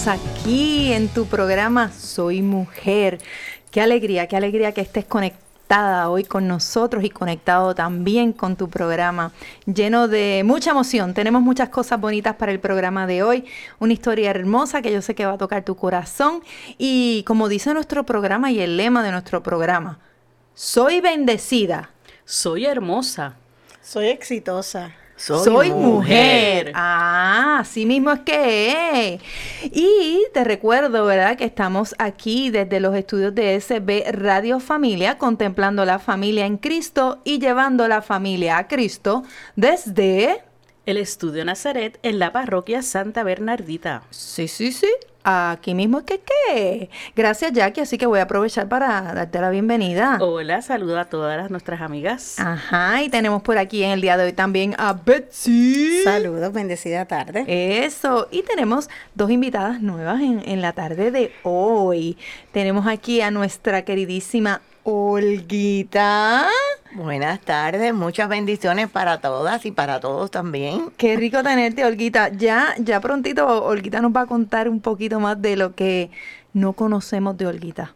estamos aquí en tu programa Soy Mujer. Qué alegría, qué alegría que estés conectada hoy con nosotros y conectado también con tu programa, lleno de mucha emoción. Tenemos muchas cosas bonitas para el programa de hoy, una historia hermosa que yo sé que va a tocar tu corazón y como dice nuestro programa y el lema de nuestro programa, soy bendecida. Soy hermosa. Soy exitosa. Soy, mujer. Ah, así mismo es que es. Y te recuerdo, ¿verdad? Que estamos aquí desde los estudios de SB Radio Familia, contemplando la familia en Cristo y llevando la familia a Cristo desde... El Estudio Nazaret en la parroquia Santa Bernardita. Sí, sí, sí. Aquí mismo es que qué. Gracias, Jackie. Así que voy a aprovechar para darte la bienvenida. Hola, saludo a todas nuestras amigas. Ajá, y tenemos por aquí en el día de hoy también a Betsy. Saludos, bendecida tarde. Eso, y tenemos dos invitadas nuevas en, en la tarde de hoy. Tenemos aquí a nuestra queridísima Olguita. Buenas tardes, muchas bendiciones para todas y para todos también. Qué rico tenerte, Olguita. Ya, ya prontito, Olguita nos va a contar un poquito más de lo que no conocemos de Olguita.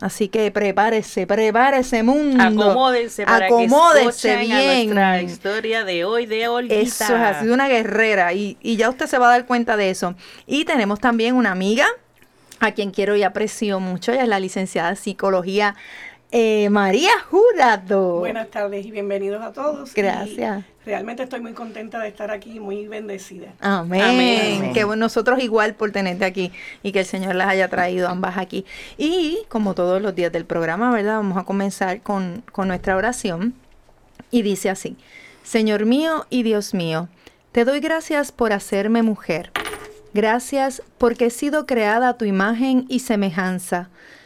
Así que prepárese, prepárese mundo. Acomódense para Acomódense que bien. nuestra historia de hoy de Olguita. Eso es, ha sido una guerrera y, y ya usted se va a dar cuenta de eso. Y tenemos también una amiga a quien quiero y aprecio mucho, ella es la licenciada en psicología eh, María Jurado. Buenas tardes y bienvenidos a todos. Gracias. realmente estoy muy contenta de estar aquí, muy bendecida. Amén. Amén. Que nosotros igual por tenerte aquí y que el Señor las haya traído ambas aquí. Y como todos los días del programa, ¿verdad? Vamos a comenzar con, con nuestra oración. Y dice así, Señor mío y Dios mío, te doy gracias por hacerme mujer. Gracias porque he sido creada a tu imagen y semejanza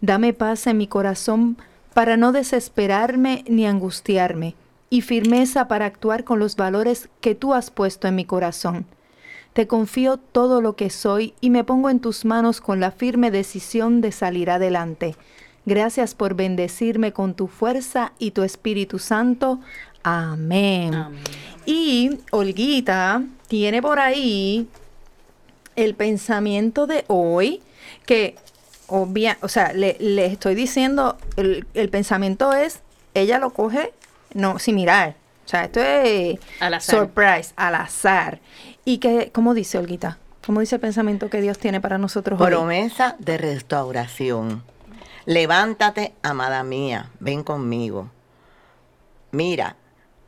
Dame paz en mi corazón para no desesperarme ni angustiarme, y firmeza para actuar con los valores que tú has puesto en mi corazón. Te confío todo lo que soy y me pongo en tus manos con la firme decisión de salir adelante. Gracias por bendecirme con tu fuerza y tu Espíritu Santo. Amén. Y Olguita tiene por ahí el pensamiento de hoy que obvia, o sea, le, estoy diciendo, el, pensamiento es, ella lo coge, no, sin mirar. O sea, esto es al azar. surprise, al azar. Y que, ¿cómo dice Olguita? ¿Cómo dice el pensamiento que Dios tiene para nosotros hoy? Promesa de restauración. Levántate, amada mía, ven conmigo. Mira,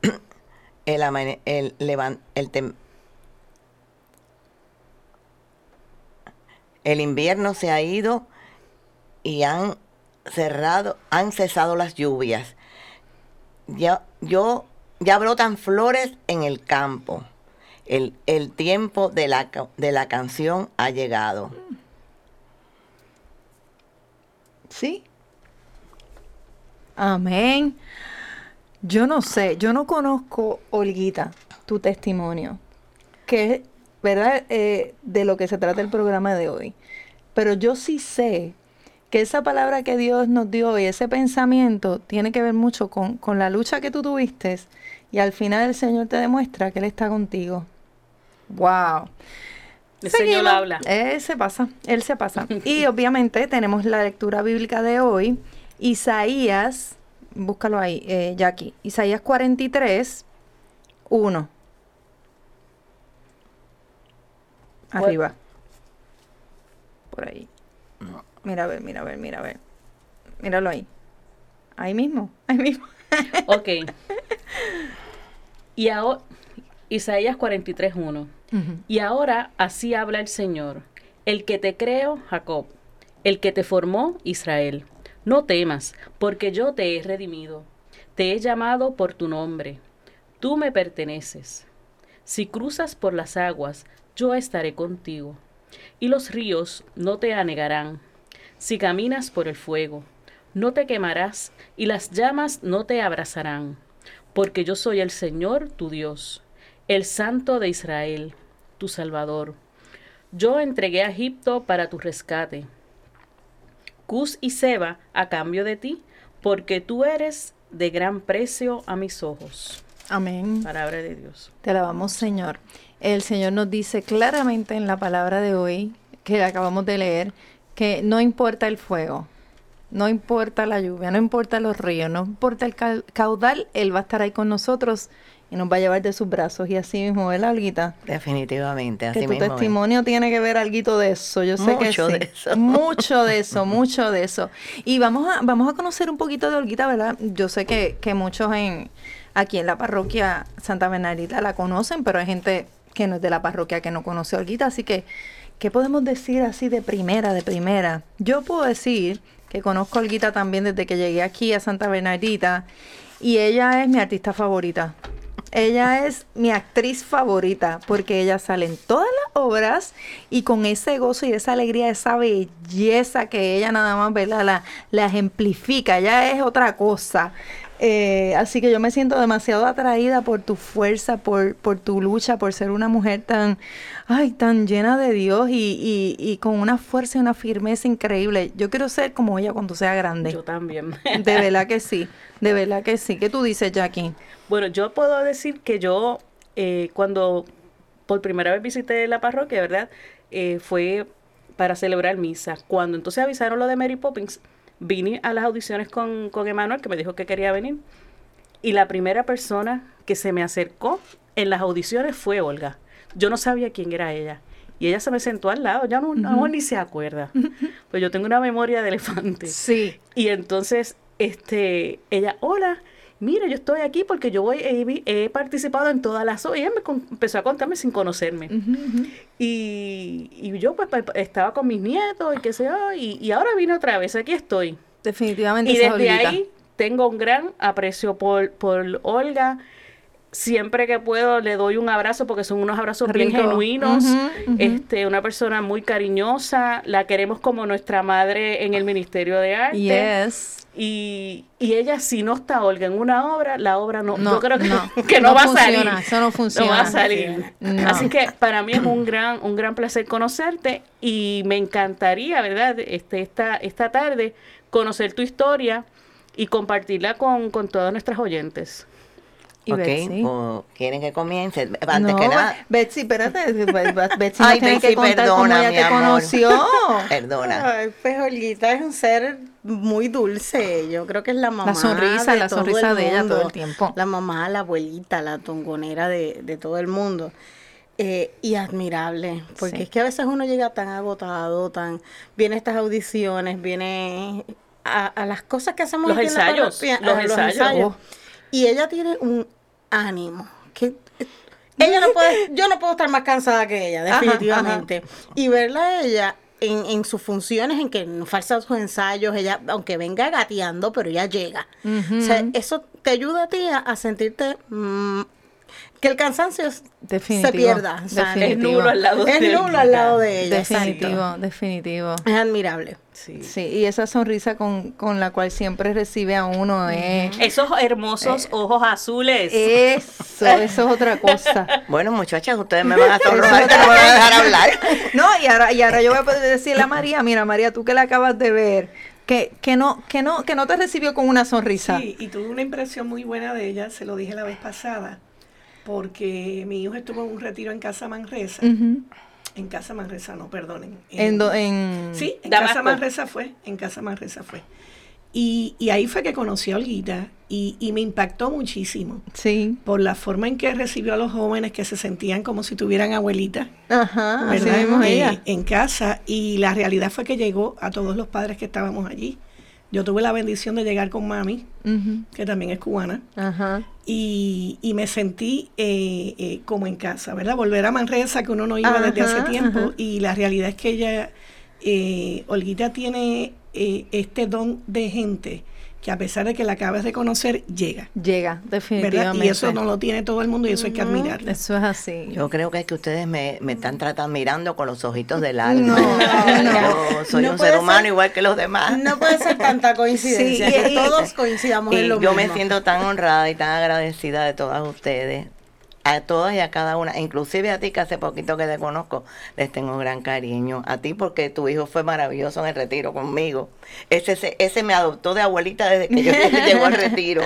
el, el, el, el, el invierno se ha ido y han cerrado, han cesado las lluvias. Ya, yo, ya brotan flores en el campo. El, el tiempo de la, de la canción ha llegado. Sí. Amén. Yo no sé, yo no conozco, Olguita, tu testimonio, que es, ¿verdad?, eh, de lo que se trata el programa de hoy. Pero yo sí sé que esa palabra que Dios nos dio y ese pensamiento tiene que ver mucho con, con la lucha que tú tuviste y al final el Señor te demuestra que Él está contigo. ¡Wow! El Señor habla. Él se pasa, Él se pasa. y obviamente tenemos la lectura bíblica de hoy, Isaías, búscalo ahí, eh, Jackie, Isaías 43, 1. Arriba. Por ahí. Mira a ver, mira a ver, mira a ver. Míralo ahí. Ahí mismo, ahí mismo. Ok. Y ahora, Isaías 43.1. Y ahora así habla el Señor, el que te creo, Jacob, el que te formó, Israel. No temas, porque yo te he redimido. Te he llamado por tu nombre. Tú me perteneces. Si cruzas por las aguas, yo estaré contigo. Y los ríos no te anegarán. Si caminas por el fuego, no te quemarás, y las llamas no te abrazarán. Porque yo soy el Señor tu Dios, el Santo de Israel, tu Salvador. Yo entregué a Egipto para tu rescate. Cus y Seba a cambio de ti, porque tú eres de gran precio a mis ojos. Amén. Palabra de Dios. Te alabamos, Señor. El Señor nos dice claramente en la palabra de hoy, que acabamos de leer, que no importa el fuego, no importa la lluvia, no importa los ríos, no importa el ca- caudal, Él va a estar ahí con nosotros y nos va a llevar de sus brazos. Y así mismo, ¿verdad, Alguita? Definitivamente, así Que tu mismo es. testimonio tiene que ver algo de eso, yo sé Mucho que sí. de eso. Mucho de eso, mucho de eso. Y vamos a, vamos a conocer un poquito de Olguita, ¿verdad? Yo sé que, que muchos en aquí en la parroquia Santa Bernardita la conocen, pero hay gente que no es de la parroquia que no conoce a Olguita, así que, ¿qué podemos decir así de primera, de primera? Yo puedo decir que conozco a Olguita también desde que llegué aquí a Santa Bernardita y ella es mi artista favorita. Ella es mi actriz favorita porque ella sale en todas las obras y con ese gozo y esa alegría, esa belleza que ella nada más ¿verdad? La, la ejemplifica. Ella es otra cosa. Eh, así que yo me siento demasiado atraída por tu fuerza, por, por tu lucha, por ser una mujer tan, ay, tan llena de Dios y, y, y con una fuerza y una firmeza increíble. Yo quiero ser como ella cuando sea grande. Yo también. De verdad que sí, de verdad que sí. ¿Qué tú dices, Jackie? Bueno, yo puedo decir que yo, eh, cuando por primera vez visité la parroquia, ¿verdad? Eh, fue para celebrar misa. Cuando entonces avisaron lo de Mary Poppins, vine a las audiciones con, con Emanuel, que me dijo que quería venir. Y la primera persona que se me acercó en las audiciones fue Olga. Yo no sabía quién era ella. Y ella se me sentó al lado, ya no, no, ni se acuerda. Pues yo tengo una memoria de elefante. Sí. Y entonces, este, ella, hola, mira, yo estoy aquí porque yo voy, he, he participado en todas las con- empezó a contarme sin conocerme. y, y yo pues, estaba con mis nietos y qué sé yo, y, y ahora vine otra vez, aquí estoy. Definitivamente. Y desde ahí tengo un gran aprecio por, por Olga. Siempre que puedo le doy un abrazo porque son unos abrazos bien genuinos. Este, una persona muy cariñosa. La queremos como nuestra madre en el Ministerio de Arte. Yes. Y, y ella, si no está Olga en una obra, la obra no, No, yo creo que no, no, que no, no va funciona, a salir. eso no funciona. va a salir. No. Así que para mí es un gran, un gran placer conocerte y me encantaría, ¿verdad? Este, esta, esta tarde conocer tu historia y compartirla con, con todas nuestras oyentes. Y ok, Betsy. pues, ¿quieren que comience? Antes no, que nada, Betsy, espérate. Be- Be- Betsy Ay, que Betsy, contar cómo perdona, ella mi te amor. conoció. perdona. Ay, pues Olguita es un ser muy dulce. Yo creo que es la mamá. sonrisa, de la todo sonrisa el de ella todo el tiempo. La mamá, la abuelita, la tongonera de, de todo el mundo. Eh, y admirable, porque Sí. es que a veces uno llega tan agotado, tan viene a estas audiciones, viene a, a las cosas que hacemos Los la ensayos, parroquia, los a ensayos. Oh. Y ella tiene un ánimo que ella no puede, yo no puedo estar más cansada que ella, Ajá, definitivamente. Y verla a ella en, en sus funciones, en que no falsa sus ensayos, ella, aunque venga gateando, pero ella llega. O sea, eso te ayuda a ti a, a sentirte mm, que el cansancio Definitivo, se pierda. o sea, definitivo. Es nulo al lado es de nulo al lado de ella. Definitivo, exacto. definitivo. Es admirable. Sí. Sí, y esa sonrisa con, con la cual siempre recibe a uno es... Esos hermosos ojos azules. Eso, eso es otra cosa. Bueno, muchachas, ustedes me van a sonrojar no me van a dejar hablar. No, y ahora, y ahora yo voy a poder decirle a María, mira María, tú que la acabas de ver, que, que no, que no, que no te recibió con una sonrisa. Sí, y tuve una impresión muy buena de ella, se lo dije la vez pasada, porque mi hijo estuvo en un retiro en Casa Manresa. En Casa Manresa, no, perdonen. en, en- Sí, en Damasco. Casa Manresa fue, en Casa Manresa fue. Y, y ahí fue que conocí a Olguita y, y me impactó muchísimo Sí. por la forma en que recibió a los jóvenes que se sentían como si tuvieran abuelita, Ajá, ¿verdad? mismo Eh, ella. en casa y la realidad fue que llegó a todos los padres que estábamos allí. Yo tuve la bendición de llegar con mami, que también es cubana, y, y me sentí eh, eh, como en casa, ¿verdad? Volver a Manresa, que uno no iba desde hace tiempo, y la realidad es que ella, eh, Olguita tiene eh, este don de gente que a pesar de que la acabas de conocer, llega, Llega, ¿verdad? definitivamente. Y eso no lo tiene todo el mundo y eso hay que admirarlo. Eso es así. Yo creo que es que ustedes me, me están tratando mirando con los ojitos del alma. No, no. Yo soy No un ser humano ser- igual que los demás. No puede ser tanta coincidencia Sí, que y- todos coincidamos Y en lo yo mismo. me siento tan honrada y tan agradecida de todas ustedes, a todas y a cada una, inclusive a ti que hace poquito que te conozco, les tengo gran cariño. A ti porque tu hijo fue maravilloso en el retiro conmigo. Ese, ese, ese me adoptó de abuelita desde que yo llegó al retiro.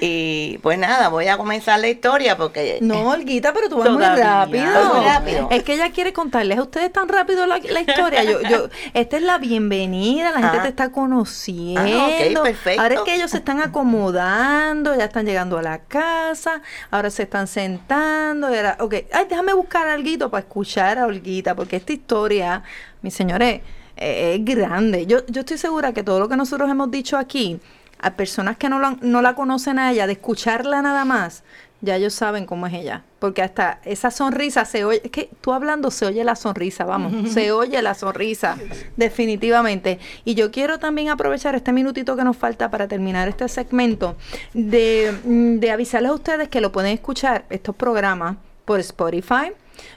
Y pues nada, voy a comenzar la historia porque... No, Olguita, pero tú vas muy rápido. Voy muy rápido. Es que ella quiere contarles a ustedes tan rápido la, la historia. Yo, yo, esta es la bienvenida, la gente Ah. te está conociendo. Ah, perfecto. Ahora es que ellos se están acomodando, ya están llegando a la casa, ahora se están sentando. Y ahora, ok, ay, déjame buscar algo para escuchar a Olguita, porque esta historia, mis señores, eh, es grande. Yo, yo estoy segura que todo lo que nosotros hemos dicho aquí, a personas que no, la- no la conocen a ella, de escucharla nada más, ya ellos saben cómo es ella. Porque hasta esa sonrisa se oye, es que tú hablando se oye la sonrisa, vamos, se oye la sonrisa, definitivamente. Y yo quiero también aprovechar este minutito que nos falta para terminar este segmento, de, mm, de avisarles a ustedes que lo pueden escuchar, estos programas, por Spotify,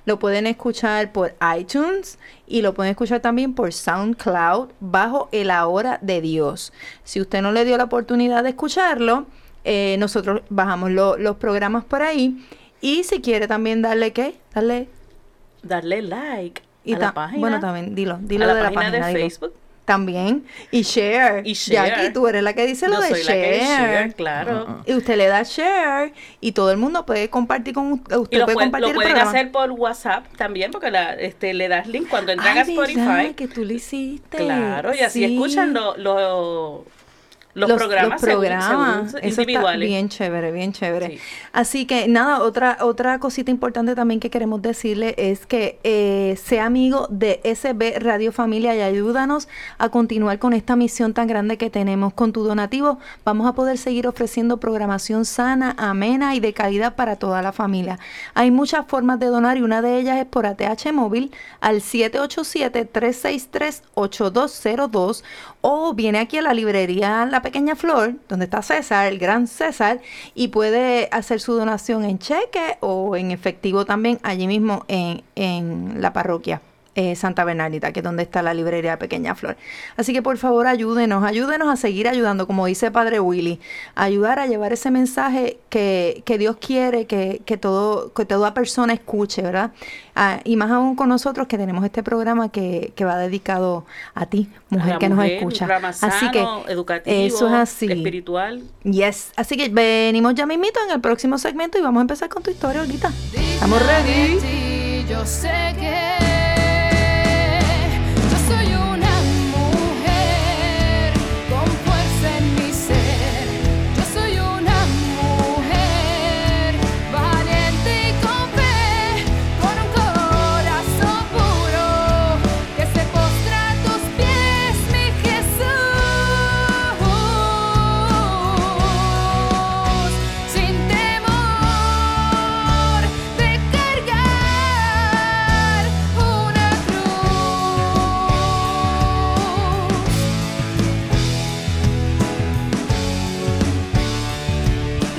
lo pueden escuchar por iTunes y lo pueden escuchar también por SoundCloud bajo el Ahora de Dios. Si usted no le dio la oportunidad de escucharlo, eh, nosotros bajamos lo- los programas por ahí. Y si quiere también darle qué, darle Darle like y a la página. Bueno, también, dilo, dilo a la de la página de. Facebook. También. Y share. Y share. Jackie, tú eres la que dice lo de soy la que share. claro. Y usted le da share y todo el mundo puede compartir con usted. Y Usted lo, puede compartir lo el pueden programa. hacer por WhatsApp también, porque la, este, le das link cuando entran a Spotify. que tú lo hiciste. Claro, y así Sí. escuchan lo- los, programas, según- programas. según individuales. bien chévere, bien chévere. Sí. Así que nada, otra otra cosita importante también que queremos decirle es que eh, sea amigo de SB Radio Familia y ayúdanos a continuar con esta misión tan grande que tenemos. Con tu donativo vamos a poder seguir ofreciendo programación sana, amena y de calidad para toda la familia. Hay muchas formas de donar y una de ellas es por ATH móvil al 787-363-8202 o viene aquí a la librería La Pequeña Flor, donde está César, el gran César, y puede hacer su donación en cheque o en efectivo también allí mismo en, en la parroquia. Eh, Santa Bernardita, que es donde está la librería Pequeña Flor. Así que por favor ayúdenos, ayúdenos a seguir ayudando, como dice Padre Willy, a ayudar a llevar ese mensaje que, que Dios quiere que, que, todo, que toda persona escuche, ¿verdad? Ah, y más aún con nosotros que tenemos este programa que, que va dedicado a ti, mujer La que nos escucha. un programa Así que educativo, eso es así. espiritual. Yes. Así que venimos ya mismito en el próximo segmento y vamos a empezar con tu historia, ahorita. Estamos ready. Yo sé que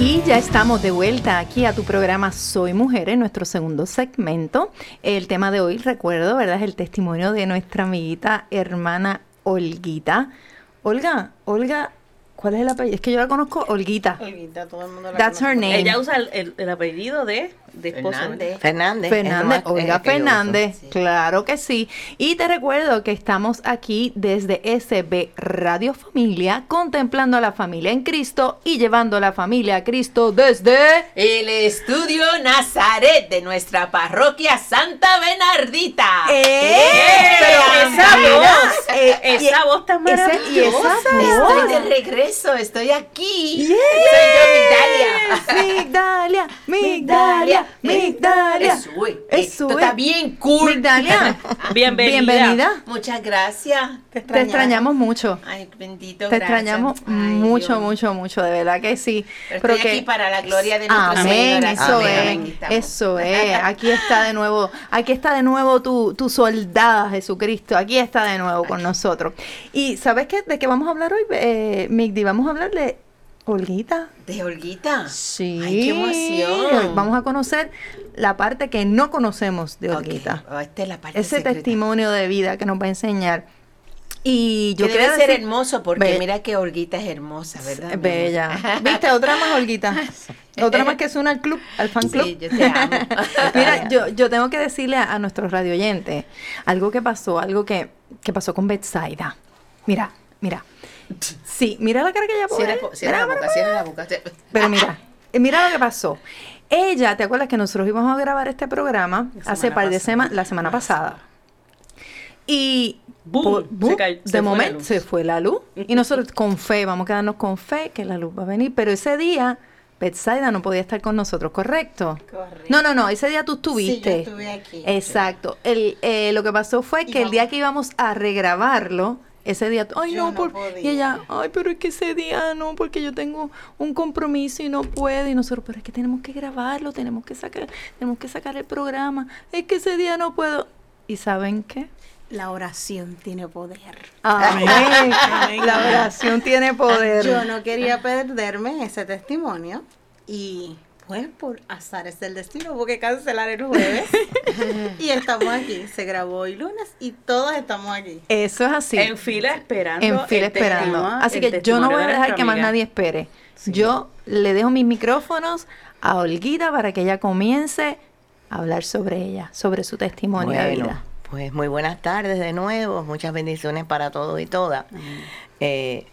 Y ya estamos de vuelta aquí a tu programa Soy Mujer en nuestro segundo segmento. El tema de hoy, recuerdo, ¿verdad? Es el testimonio de nuestra amiguita hermana Olguita. Olga, Olga, ¿cuál es el apellido? Es que yo la conozco, Olguita. Olguita, todo el mundo la That's her conoce. name. Ella usa el, el- el apellido de, de. Fernández. Fernández, más- Olga. Fernández, claro que sí. Y te recuerdo que estamos aquí desde SB Radio Familia, contemplando a la familia en Cristo y llevando a la familia a Cristo desde... El estudio Nazaret de nuestra parroquia Santa Bernardita. ¡Eh! Pero esa voz, eh, esa voz tan ese- y esa maravillosa. Estoy de regreso, estoy aquí. Soy yo, Migdalia. Migdalia, Migdalia, Migdalia. Eso, Eso esto es. está bien cool. Migdalia, Bienvenida. bienvenida. Muchas gracias. Te Te extrañamos mucho. Ay, bendito, Te gracias. extrañamos Ay, mucho, Dios. mucho, mucho, de verdad que sí. Pero estoy aquí para la gloria de nuestro Amén, Señor. eso Amén. es, eso es. Aquí está de nuevo, aquí está de nuevo tu, tu soldada Jesucristo. Aquí está de nuevo con nosotros. Y ¿sabes qué? ¿De qué vamos a hablar hoy, eh, Migdi? Vamos a hablar de Olguita. ¿De Olguita? Sí. Ay, qué emoción. Vamos a conocer la parte que no conocemos de Olguita. oh, Esta es la parte Ese secreta. testimonio de vida que nos va a enseñar. Y yo Que debe quería ser decir- hermoso porque Be- mira que Olguita es hermosa, ¿verdad? Bella. ¿Viste? Otra más, Olguita. Otra más que une al club, al fan club. Sí, yo te amo. Mira, yo, yo tengo que decirle a, a nuestros radio oyentes algo que pasó, algo que, que pasó con Betsaida. Mira, mira. Sí, mira la cara que ella pone. Cierra, cierra la boca, cierra la boca. Pero mira, eh, mira lo que pasó. Ella, ¿te acuerdas que nosotros íbamos a grabar este programa hace par de semanas, la semana pasada? Y Boom, por- se cayó- de momento se fue la luz. Y nosotros con fe, vamos a quedarnos con fe que la luz va a venir. Pero ese día, Betsaida no podía estar con nosotros, ¿correcto? Correcto. No, no, no, ese día tú estuviste. Sí, yo estuve aquí. Exacto. El, eh, lo que pasó fue que el día que íbamos a regrabarlo, ese día, ay Yo no, no por- y ella, ay, pero es que ese día no, porque yo tengo un compromiso y no puedo, y nosotros, pero es que tenemos que grabarlo, tenemos que sacar, tenemos que sacar el programa, es que ese día no puedo. ¿Y saben qué? La oración tiene poder. Amén. La oración tiene poder. Yo no quería perderme ese testimonio y pues por azares del destino hubo que cancelar el jueves y estamos aquí. Se grabó hoy lunes y todos estamos aquí. Eso es así. En fila esperando. en fila esperando. Así que yo no voy a de dejar que más nadie espere. Sí. Yo le dejo mis micrófonos a Olguita para que ella comience a hablar sobre ella, sobre su testimonio de vida. pues muy buenas tardes de nuevo, muchas bendiciones para todos y todas. Eh,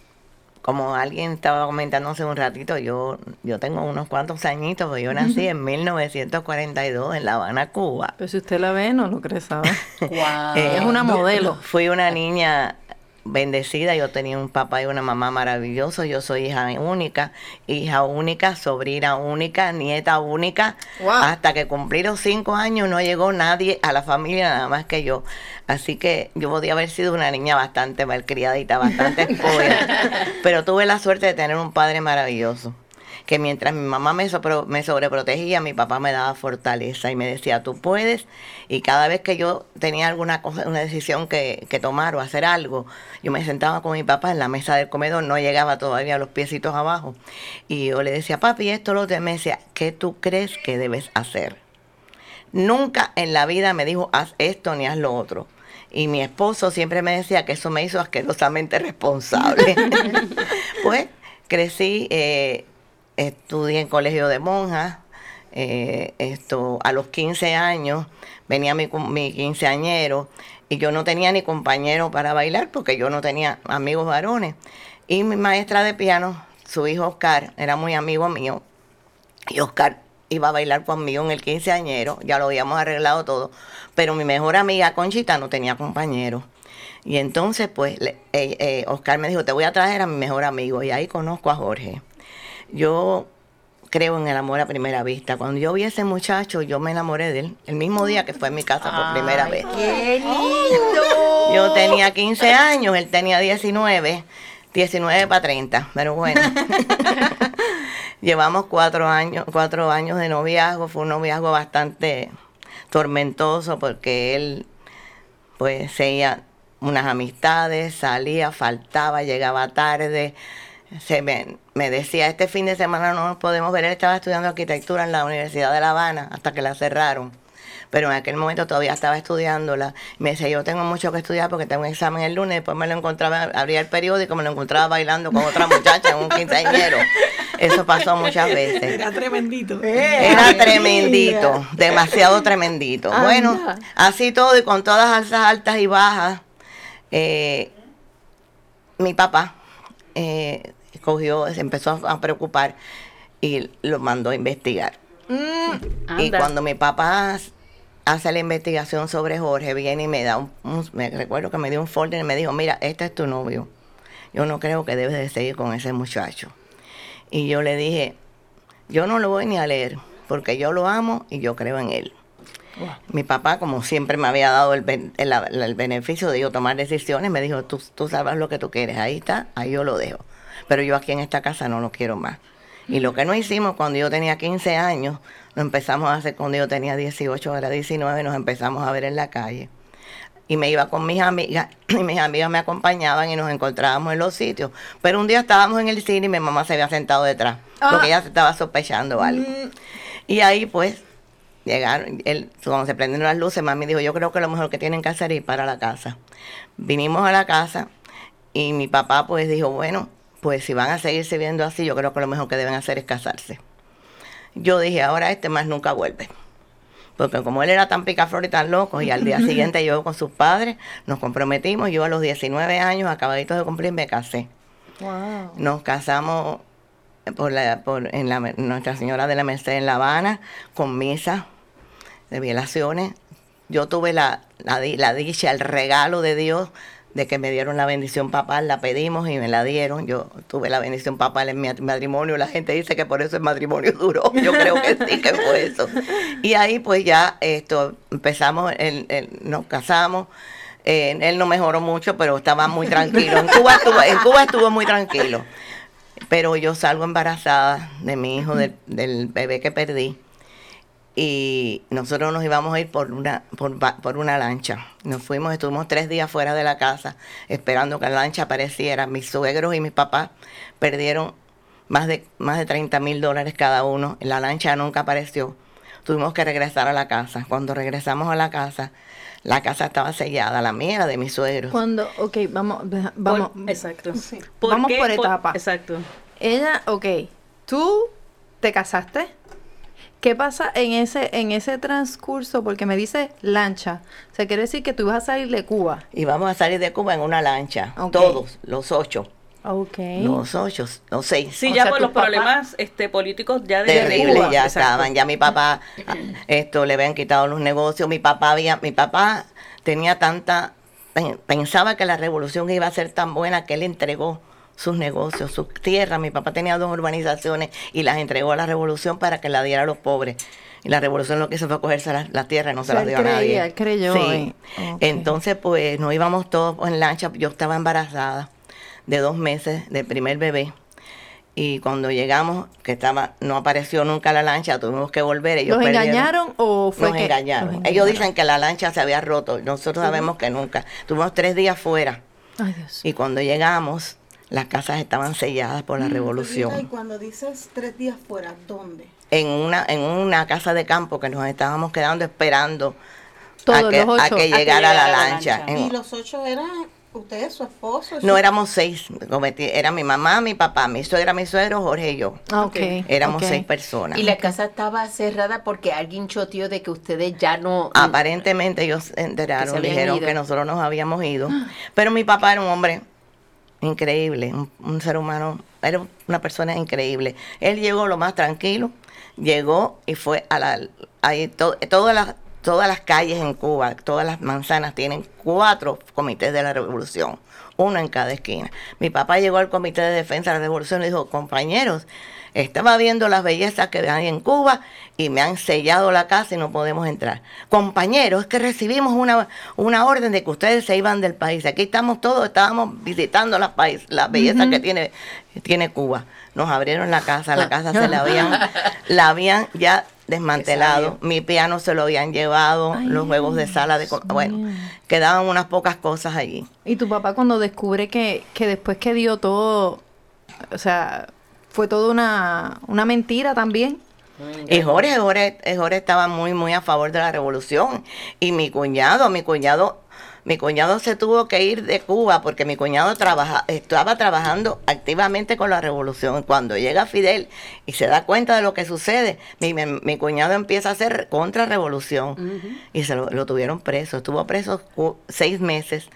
como alguien estaba comentando hace un ratito, yo, yo tengo unos cuantos añitos, porque yo nací en 1942 en La Habana, Cuba. Pero si usted la ve, no lo cree, ¿sabe? Guau. Eh, es una modelo. Fui una niña bendecida, yo tenía un papá y una mamá maravillosos, yo soy hija única, hija única, sobrina única, nieta única, Wow. hasta que cumplí los cinco años no llegó nadie a la familia nada más que yo, así que yo podía haber sido una niña bastante malcriadita, bastante esposa, pero tuve la suerte de tener un padre maravilloso que mientras mi mamá me, sopro- me sobreprotegía, mi papá me daba fortaleza y me decía, tú puedes. Y cada vez que yo tenía alguna cosa, una decisión que, tomar o hacer algo, yo me sentaba con mi papá en la mesa del comedor, no llegaba todavía los piecitos abajo. Y yo le decía, papi, esto lo otro", y me decía, ¿qué tú crees que debes hacer? Nunca en la vida me dijo, haz esto ni haz lo otro. Y mi esposo siempre me decía que eso me hizo asquerosamente responsable. pues crecí, eh, estudié en colegio de monjas. eh, esto, a los 15 años venía mi, mi quinceañero y yo no tenía ni compañero para bailar porque yo no tenía amigos varones. Y mi maestra de piano, su hijo Oscar, era muy amigo mío. Y Oscar iba a bailar conmigo en el quinceañero, ya lo habíamos arreglado todo, pero mi mejor amiga Conchita no tenía compañero. Y entonces, pues, le- eh, eh, Oscar me dijo, te voy a traer a mi mejor amigo, y ahí conozco a Jorge. Yo creo en el amor a primera vista. Cuando yo vi a ese muchacho, yo me enamoré de él, el mismo día que fue a mi casa por primera vez. ¡Qué lindo! Yo tenía 15 años, él tenía 19, 19 para 30, pero bueno. Llevamos cuatro años, cuatro años de noviazgo, fue un noviazgo bastante tormentoso porque él pues seguía unas amistades, salía, faltaba, llegaba tarde, se me, me decía, este fin de semana no nos podemos ver. Él estaba estudiando arquitectura en la Universidad de La Habana hasta que la cerraron. Pero en aquel momento todavía estaba estudiándola. Me decía, yo tengo mucho que estudiar porque tengo un examen el lunes. Después me lo encontraba, abría el periódico, me lo encontraba bailando con otra muchacha en un quinceañero. Eso pasó muchas veces. Era tremendito. Era tremendito, demasiado tremendito. Bueno, así todo y con todas las alzas altas y bajas, eh, mi papá eh, cogió, se empezó a, preocupar y lo mandó a investigar. Y Anda. cuando mi papá hace la investigación sobre Jorge, viene y me da un, un- me recuerdo que me dio un folder y me dijo, mira, este es tu novio. Yo no creo que debes de seguir con ese muchacho. Y yo le dije, yo no lo voy ni a leer, porque yo lo amo y yo creo en él. Mi papá, como siempre me había dado el, ben- el- el- el beneficio de yo tomar decisiones, me dijo, tú, tú sabes lo que tú quieres, ahí está, ahí yo lo dejo. Pero yo aquí en esta casa no lo quiero más. Y lo que no hicimos cuando yo tenía 15 años, lo empezamos a hacer cuando yo tenía 18, era 19, nos empezamos a ver en la calle. Y me iba con mis amigas, y mis amigas me acompañaban y nos encontrábamos en los sitios. Pero un día estábamos en el cine y mi mamá se había sentado detrás, porque ella se estaba sospechando algo. Y ahí pues llegaron, él, cuando se prendieron las luces, mami dijo, yo creo que lo mejor que tienen que hacer es ir para la casa. Vinimos a la casa y mi papá pues dijo, bueno, pues si van a seguirse viendo así, yo creo que lo mejor que deben hacer es casarse. Yo dije, ahora este más nunca vuelve. Porque como él era tan picaflor y tan loco, y al día siguiente yo con sus padres nos comprometimos, yo a los 19 años, acabaditos de cumplir, me casé. Wow. Nos casamos por la, por, en la, Nuestra Señora de la Merced en La Habana, con misa de violaciones. Yo tuve la, la, la dicha, el regalo de Dios de que me dieron la bendición papal, la pedimos y me la dieron. Yo tuve la bendición papal en mi matrimonio. La gente dice que por eso el matrimonio duró. Yo creo que sí, que fue eso. Y ahí pues ya esto empezamos, el- el- nos casamos. Él no mejoró mucho, pero estaba muy tranquilo. En Cuba estuvo, en Cuba estuvo muy tranquilo. Pero yo salgo embarazada de mi hijo, del, del bebé que perdí. Y nosotros nos íbamos a ir por una, por, por una lancha. Nos fuimos, estuvimos tres días fuera de la casa esperando que la lancha apareciera. Mis suegros y mis papás perdieron más de, más de 30 mil dólares cada uno. La lancha nunca apareció. Tuvimos que regresar a la casa. Cuando regresamos a la casa, la casa estaba sellada, la mía era de mis suegros. Cuando, ok, vamos, vamos. Por- exacto. Vamos qué? por etapas. exacto. Ella, ok, tú te casaste. ¿Qué pasa en ese, en ese transcurso? Porque me dice lancha. O sea, quiere decir que tú ibas a salir de Cuba. Y vamos a salir de Cuba en una lancha. Ok. Todos, los ocho. Ok. Los ocho, los seis. Sí, O ya sea, por los papá- problemas este, políticos ya de terribles Cuba. ya Exacto. estaban ya mi papá ah, esto le habían quitado los negocios mi papá había mi papá tenía tanta pen- pensaba que la revolución iba a ser tan buena que él entregó sus negocios, sus tierras. Mi papá tenía dos urbanizaciones y las entregó a la revolución para que la diera a los pobres. Y la revolución lo que hizo fue cogerse las, las tierras y no se sea, las dio a nadie. él creyó Sí. Entonces, pues, nos íbamos todos en lancha. Yo estaba embarazada de dos meses del primer bebé. Y cuando llegamos, que estaba, no apareció nunca la lancha, tuvimos que volver. Ellos ¿Los perdieron- engañaron o fue nos que engañaron. los Ellos dicen que la lancha se había roto. Nosotros sabemos que nunca. Tuvimos tres días fuera. Ay, Dios. Y cuando llegamos, las casas estaban selladas por la Y revolución. cuando dices tres días fuera, ¿dónde? En una, en una casa de campo que nos estábamos quedando esperando Todos a que, los a ocho. que A que llegara la llegara la lancha. lancha. En- Y los ocho eran ustedes, su esposo. no éramos seis, cometí- era mi mamá, mi papá, mi suegra, mi suegro, Jorge y yo. Ah, ok. Éramos seis personas. Y la casa estaba cerrada porque alguien choteó de que ustedes ya no... Aparentemente ellos se Que enteraron, se habían dijeron ido. que nosotros nos habíamos ido. Pero mi papá era un hombre increíble, un, un ser humano, era una persona increíble. Él llegó lo más tranquilo, llegó y fue a la... Ahí to- todas las todas las calles en Cuba, todas las manzanas tienen cuatro comités de la revolución, uno en cada esquina. Mi papá llegó al comité de defensa de la revolución y dijo, compañeros, estaba viendo las bellezas que hay en Cuba y me han sellado la casa y no podemos entrar. Compañeros, es que recibimos una, una orden de que ustedes se iban del país. Aquí estamos todos, estábamos visitando las, país, las bellezas que tiene, tiene Cuba. Nos abrieron la casa, la casa se la habían, la habían ya desmantelado, mi piano se lo habían llevado, los juegos de sala de... Bueno, quedaban unas pocas cosas allí. Y tu papá cuando descubre que, que después que dio todo, O sea, fue toda una, una mentira también. Y Jorge, Jorge, eh, Jorge estaba muy, muy a favor de la revolución. Y mi cuñado, mi cuñado, mi cuñado se tuvo que ir de Cuba porque mi cuñado trabaja, estaba trabajando activamente con la revolución. Cuando llega Fidel y se da cuenta de lo que sucede, mi, mi- mi cuñado empieza a hacer contrarrevolución. Y se lo, lo tuvieron preso. Estuvo preso seis meses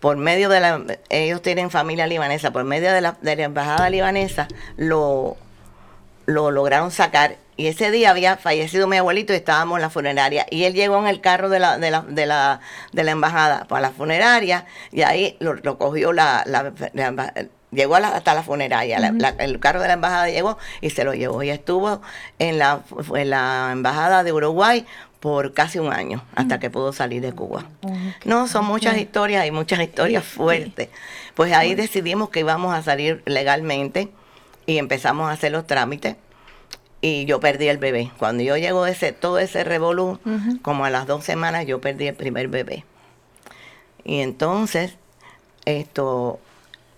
por medio de la, ellos tienen familia libanesa, por medio de la, de la embajada libanesa, lo, lo lograron sacar. Y ese día había fallecido mi abuelito y estábamos en la funeraria. Y él llegó en el carro de la, de la, de la, de la embajada para la funeraria y ahí lo, lo cogió la, la- llegó a la- hasta la funeraria. La- la- el carro de la embajada llegó y se lo llevó. Y estuvo en la, en la embajada de Uruguay por casi un año hasta que pudo salir de Cuba. No, son muchas historias y muchas historias fuertes. Pues ahí decidimos que íbamos a salir legalmente y empezamos a hacer los trámites y yo perdí el bebé. Cuando yo llego ese todo ese revolú, como a las dos semanas yo perdí el primer bebé. Y entonces, esto,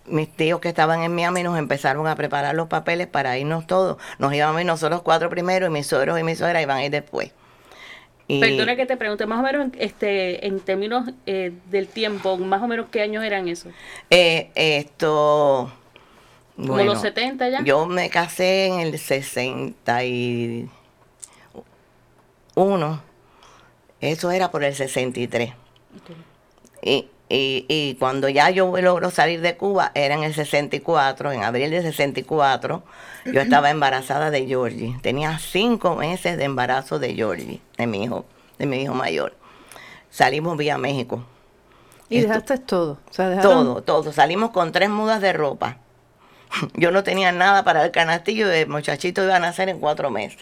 mis tíos que estaban en Miami nos empezaron a preparar los papeles para irnos todos. Nos íbamos a ir nosotros cuatro primero y mis suegros y mi suegra iban a ir después. Y- Perdona que te pregunte, más o menos este, en términos eh, del tiempo, más o menos qué años eran esos. Eh, esto. ¿Como bueno, los 70 ya? Yo me casé en el 61. Eso era por el 63. Y, y, y cuando ya yo logro salir de Cuba, era en el 64, en abril del 64, yo estaba embarazada de Georgie. Tenía cinco meses de embarazo de Georgie, de mi hijo, de mi hijo mayor. Salimos vía México. Y Esto- dejaste todo. O sea, dejaron- todo, todo. Salimos con tres mudas de ropa. Yo no tenía nada para el canastillo y el muchachito iba a nacer en cuatro meses.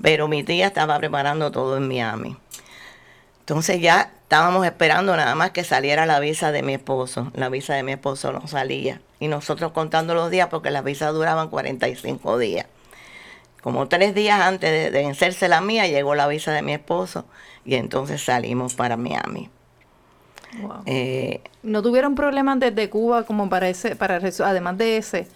Pero mi tía estaba preparando todo en Miami. Entonces ya estábamos esperando nada más que saliera la visa de mi esposo. La visa de mi esposo no salía. Y nosotros contando los días porque las visas duraban 45 días. Como tres días antes de, de vencerse la mía, llegó la visa de mi esposo y entonces salimos para Miami. Wow. Eh, No tuvieron problemas desde Cuba como para ese, para además de ese.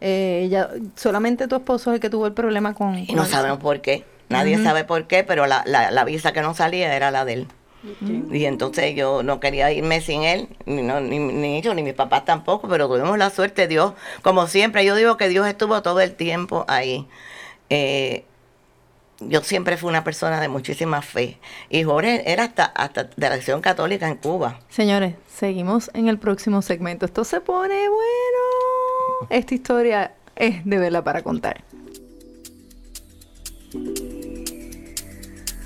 eh, ya, solamente tu esposo es el que tuvo el problema con. Y no sabemos por qué. Nadie sabe por qué, pero la, la, la visa que no salía era la de él. Y entonces yo no quería irme sin él, ni, no, ni, ni yo, ni mis papás tampoco, pero tuvimos la suerte, Dios, como siempre, yo digo que Dios estuvo todo el tiempo ahí. Eh, yo siempre fui una persona de muchísima fe. Y Jorge era hasta, hasta de la acción católica en Cuba. Señores, seguimos en el próximo segmento. Esto se pone bueno. Esta historia es de verla para contar.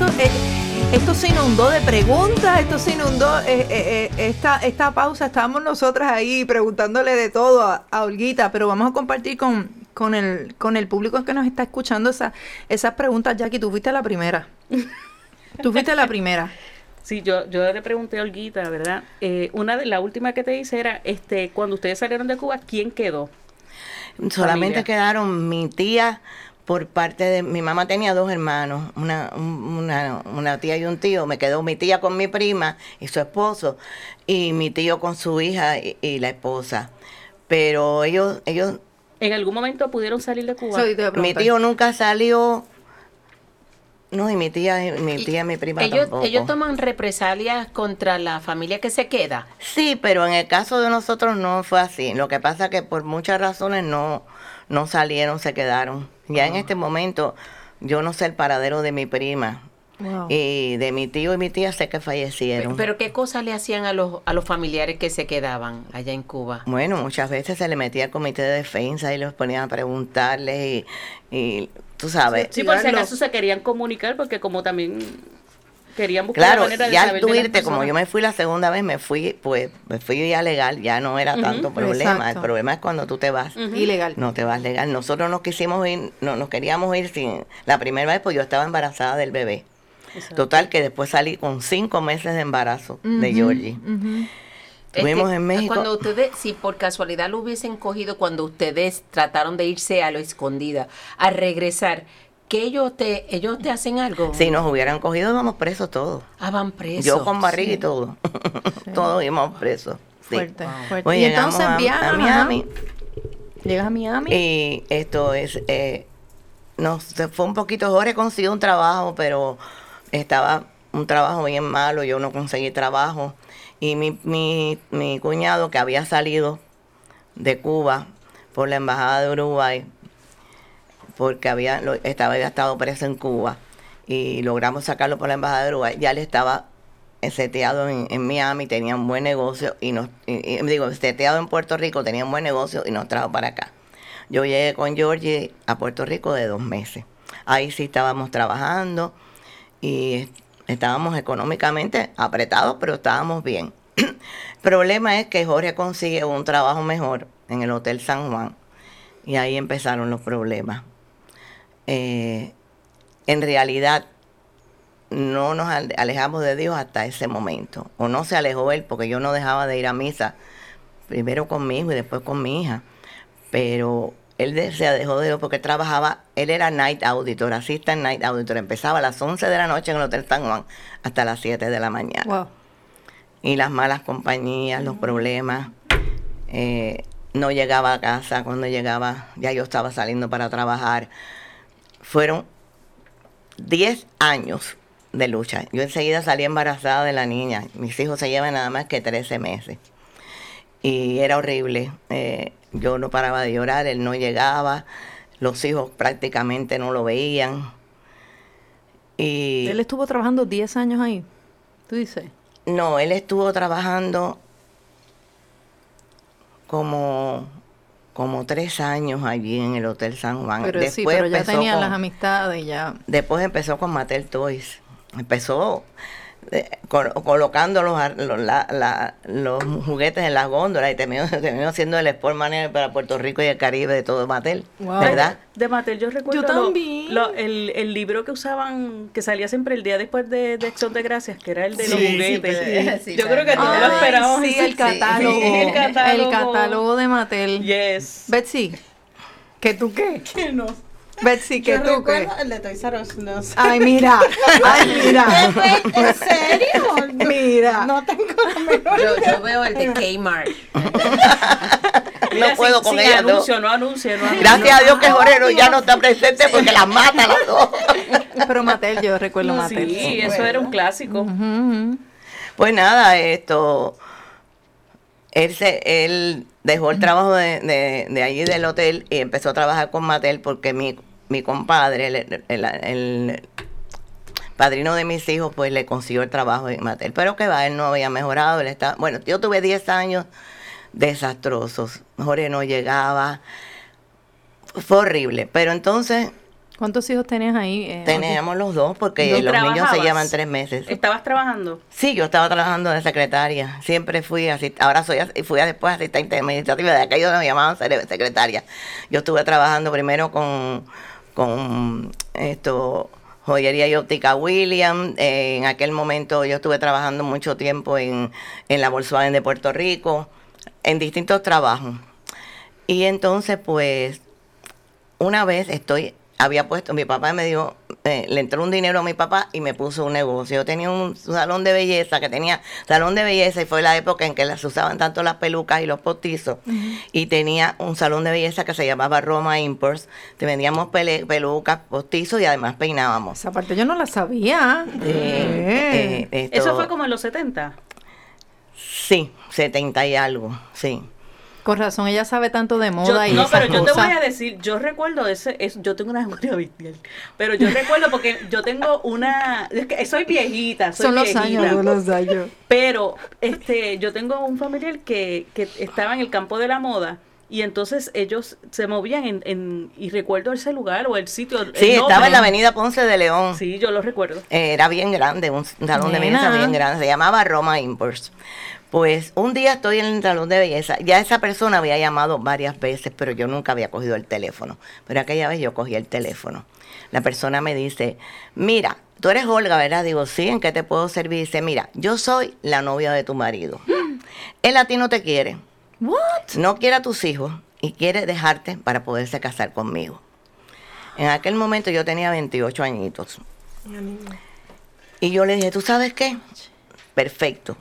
Esto, eh, esto se inundó de preguntas, esto se inundó, eh, eh, esta, esta pausa, estábamos nosotras ahí preguntándole de todo a, a Olguita, pero vamos a compartir con, con, el, con el público que nos está escuchando esa, esas preguntas, Jackie, tú fuiste la primera. Tú fuiste la primera. Sí, yo, yo le pregunté a Olguita, ¿verdad? Eh, una de la última que te hice era, este, cuando ustedes salieron de Cuba, ¿quién quedó? Solamente Familia. quedaron mi tía por parte de mi mamá tenía dos hermanos, una, un- una, una tía y un tío. Me quedó mi tía con mi prima y su esposo, y mi tío con su hija y, y la esposa. Pero ellos, ellos, ¿En algún momento pudieron salir de Cuba? Soy- mi tío nunca salió. No, y mi tía, mi tía, mi prima Ellos, tampoco. ellos toman represalias contra la familia que se queda. Sí, pero en el caso de nosotros no fue así. Lo que pasa que por muchas razones no, no salieron, se quedaron. Ya en este momento yo no sé el paradero de mi prima. Wow. Y de mi tío y mi tía sé que fallecieron. Pero ¿qué cosas le hacían a los, a los familiares que se quedaban allá en Cuba? bueno, muchas veces se le metía al comité de defensa y los ponían a preguntarles y, y tú sabes. Sí, por si acaso se querían comunicar porque como también querían buscar la Claro, manera de ya saber al tú de irte, como yo me fui la segunda vez, me fui, pues, me fui ya legal, ya no era tanto problema. Exacto. El problema es cuando tú te vas. Ilegal. No te vas legal. Nosotros nos quisimos ir, no, nos queríamos ir sin. La primera vez, pues yo estaba embarazada del bebé. Exacto. Total, que después salí con cinco meses de embarazo de Georgie. Estuvimos Este, en México. Cuando ustedes, si por casualidad lo hubiesen cogido cuando ustedes trataron de irse a lo escondida, a regresar, que ellos te, ellos te hacen algo. Si nos hubieran cogido, íbamos presos todos. Ah, van presos. Yo con barriga y Sí. todo. todos íbamos presos. Sí. Fuerte, fuerte. Pues y entonces a- viajan, a ajá. Miami. Llegas a Miami. Y esto es, eh, nos se fue un poquito, Jorge consiguió un trabajo, pero estaba un trabajo bien malo, yo no conseguí trabajo. Y mi, mi, mi cuñado que había salido de Cuba por la embajada de Uruguay, porque había, estaba, había estado preso en Cuba, y logramos sacarlo por la embajada de Uruguay, ya le estaba seteado en, en Miami, tenía un buen negocio, y nos, digo, seteado en Puerto Rico, tenía un buen negocio y nos trajo para acá. Yo llegué con Georgie a Puerto Rico de dos meses. Ahí sí estábamos trabajando y estábamos económicamente apretados, pero estábamos bien. El problema es que Jorge consigue un trabajo mejor en el Hotel San Juan y ahí empezaron los problemas. Eh, en realidad no nos ale- alejamos de Dios hasta ese momento, o no se alejó él porque yo no dejaba de ir a misa, primero conmigo y después con mi hija, pero él se dejó de porque trabajaba, él era night auditor, assistant night auditor, empezaba a las 11 de la noche en el Hotel San Juan hasta las 7 de la mañana Wow. y las malas compañías, los problemas. eh, no llegaba a casa, cuando llegaba ya yo estaba saliendo para trabajar. Fueron 10 años de lucha. Yo enseguida salí embarazada de la niña. Mis hijos se llevan nada más que 13 meses. Y era horrible. eh, yo no paraba de llorar, él no llegaba. Los hijos prácticamente no lo veían. Y Él estuvo trabajando 10 años ahí. Tú dices. no, él estuvo trabajando como, como tres años allí en el Hotel San Juan. Pero sí, Después pero ya empezó tenían con- las amistades ya. Después empezó con Mattel Toys. Empezó col- colocando los, ar- los, la- la- los juguetes en las góndolas y terminó, terminó siendo el Sport Manager para Puerto Rico y el Caribe de todo Mattel. Wow. ¿Verdad? De Mattel, yo recuerdo Yo lo- también. lo- el, el libro que usaban, que salía siempre el día después de, de Acción de Gracias, que era el de los Sí, juguetes. sí, yo creo que todos lo esperábamos. sí, el catálogo. el catálogo. El catálogo de Mattel. Yes. Betsy, ¿que tú qué? Que no. Betsy, ¿que Yo tú qué? recuerdo el de Toys R Us, no sé. Ay, mira. Ay, mira. ¿En serio? Mira. No tengo la menor Yo, veo el de Kmart. Mira, no puedo sin- con sin ella, no. anuncio, no anuncio, no anuncio. Gracias a Dios que Jorge no- ya no está presente porque las mata a las dos. Pero Mattel, yo recuerdo Mattel. Sí, eso era un clásico. Ujú. Pues nada, esto. Él, se, él dejó el trabajo de, de, de allí del hotel y empezó a trabajar con Mattel porque mi, mi compadre, el, el- el- el padrino de mis hijos, pues le consiguió el trabajo en Mattel. Pero que va, él no había mejorado. Él estaba, bueno, yo tuve 10 años desastrosos. Jorge no llegaba. Fue horrible. Pero entonces ¿Cuántos hijos tenías ahí? eh, teníamos los dos porque ¿No los niños se llevan tres meses. ¿Estabas trabajando? Sí, yo estaba trabajando de secretaria. Siempre fui así. Ahora soy fui después asistente administrativa. De aquello nos llamaban secretaria. Yo estuve trabajando primero con, con esto joyería y óptica William. En aquel momento yo estuve trabajando mucho tiempo en, en la Volkswagen de Puerto Rico, en distintos trabajos. Y entonces, pues, una vez estoy había puesto, mi papá me dio, eh, le entró un dinero a mi papá y me puso un negocio. Yo tenía un salón de belleza, que tenía salón de belleza y fue la época en que las usaban tanto las pelucas y los postizos. Y tenía un salón de belleza que se llamaba Roma Imports. Te vendíamos pele- pelucas, postizos y además peinábamos. Esa parte yo no la sabía. Eh, eh, esto- Eso fue como en los 70. Sí, 70 y algo, sí. Con razón, ella sabe tanto de Yo- moda y no, esas pero yo te voy a decir, yo recuerdo ese, es- yo tengo una memoria bestial, pero yo recuerdo porque yo tengo una, es que soy viejita, soy Son los viejita, años, son los años. pero este, yo tengo un familiar que, que estaba en el campo de la moda y entonces ellos se movían en, en y recuerdo ese lugar o el sitio. el Sí, estaba en la avenida Ponce de León. Sí, yo lo recuerdo. Era bien grande, un salón de belleza bien grande, se llamaba Roma Imports. Pues un día estoy en el salón de belleza, ya esa persona había llamado varias veces, pero yo nunca había cogido el teléfono. Pero aquella vez yo cogí el teléfono. La persona me dice, mira, tú eres Olga, ¿verdad? Digo, sí, ¿en qué te puedo servir? Dice, mira, yo soy la novia de tu marido. Él a ti no te quiere. What? No quiere a tus hijos y quiere dejarte para poderse casar conmigo. En aquel momento yo tenía 28 añitos. Y yo le dije, ¿tú sabes qué? Perfecto,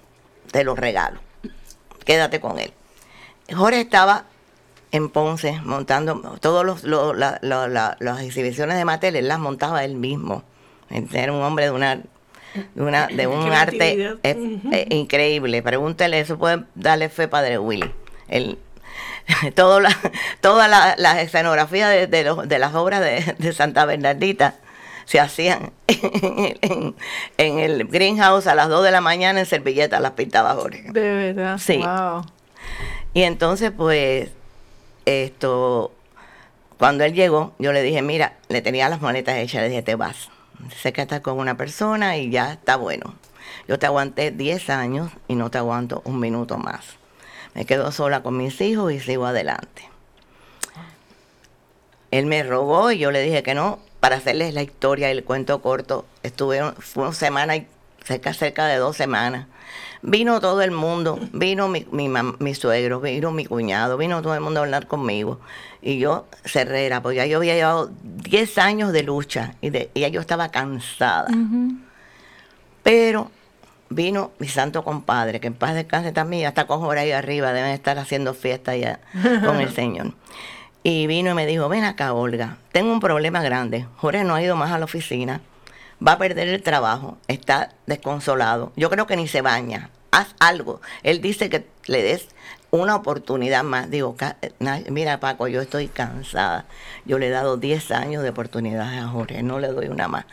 te lo regalo. Quédate con él. Jorge estaba en Ponce montando todos los, lo- la- la- la- las exhibiciones de Mattel, él las montaba él mismo. Era un hombre de una de, una, de un arte increíble. Pregúntele, eso puede darle fe Padre Willy. Él, todo la, toda la, la escenografía de, de los- de las obras de, de Santa Bernardita se hacían en, el greenhouse a las 2 de la mañana en servilletas, las pintaba Jorge. De verdad. Sí. Wow. Y entonces, pues, esto, cuando él llegó, yo le dije, mira, le tenía las maletas hechas, le dije, te vas. Sé que estás con una persona y ya está bueno. Yo te aguanté 10 años y no te aguanto un minuto más. Me quedo sola con mis hijos y sigo adelante. Él me rogó y yo le dije que no. Para hacerles la historia y el cuento corto, estuve, fue una semana y cerca, cerca de dos semanas. Vino todo el mundo, vino mi, mi, mam- mi suegro, vino mi cuñado, vino todo el mundo a hablar conmigo. Y yo cerrera, porque ya yo había llevado 10 años de lucha y, de, y ya yo estaba cansada. Pero vino mi santo compadre, que en paz descanse también, ya está con ahí arriba, deben estar haciendo fiesta ya con el Señor. Y vino y me dijo, ven acá, Olga, tengo un problema grande. Jorge no ha ido más a la oficina, va a perder el trabajo, está desconsolado. Yo creo que ni se baña. Haz algo. Él dice que le des una oportunidad más. Digo, "Ca- na- mira Paco, yo estoy cansada. Yo le he dado 10 años de oportunidades a Jorge, no le doy una más.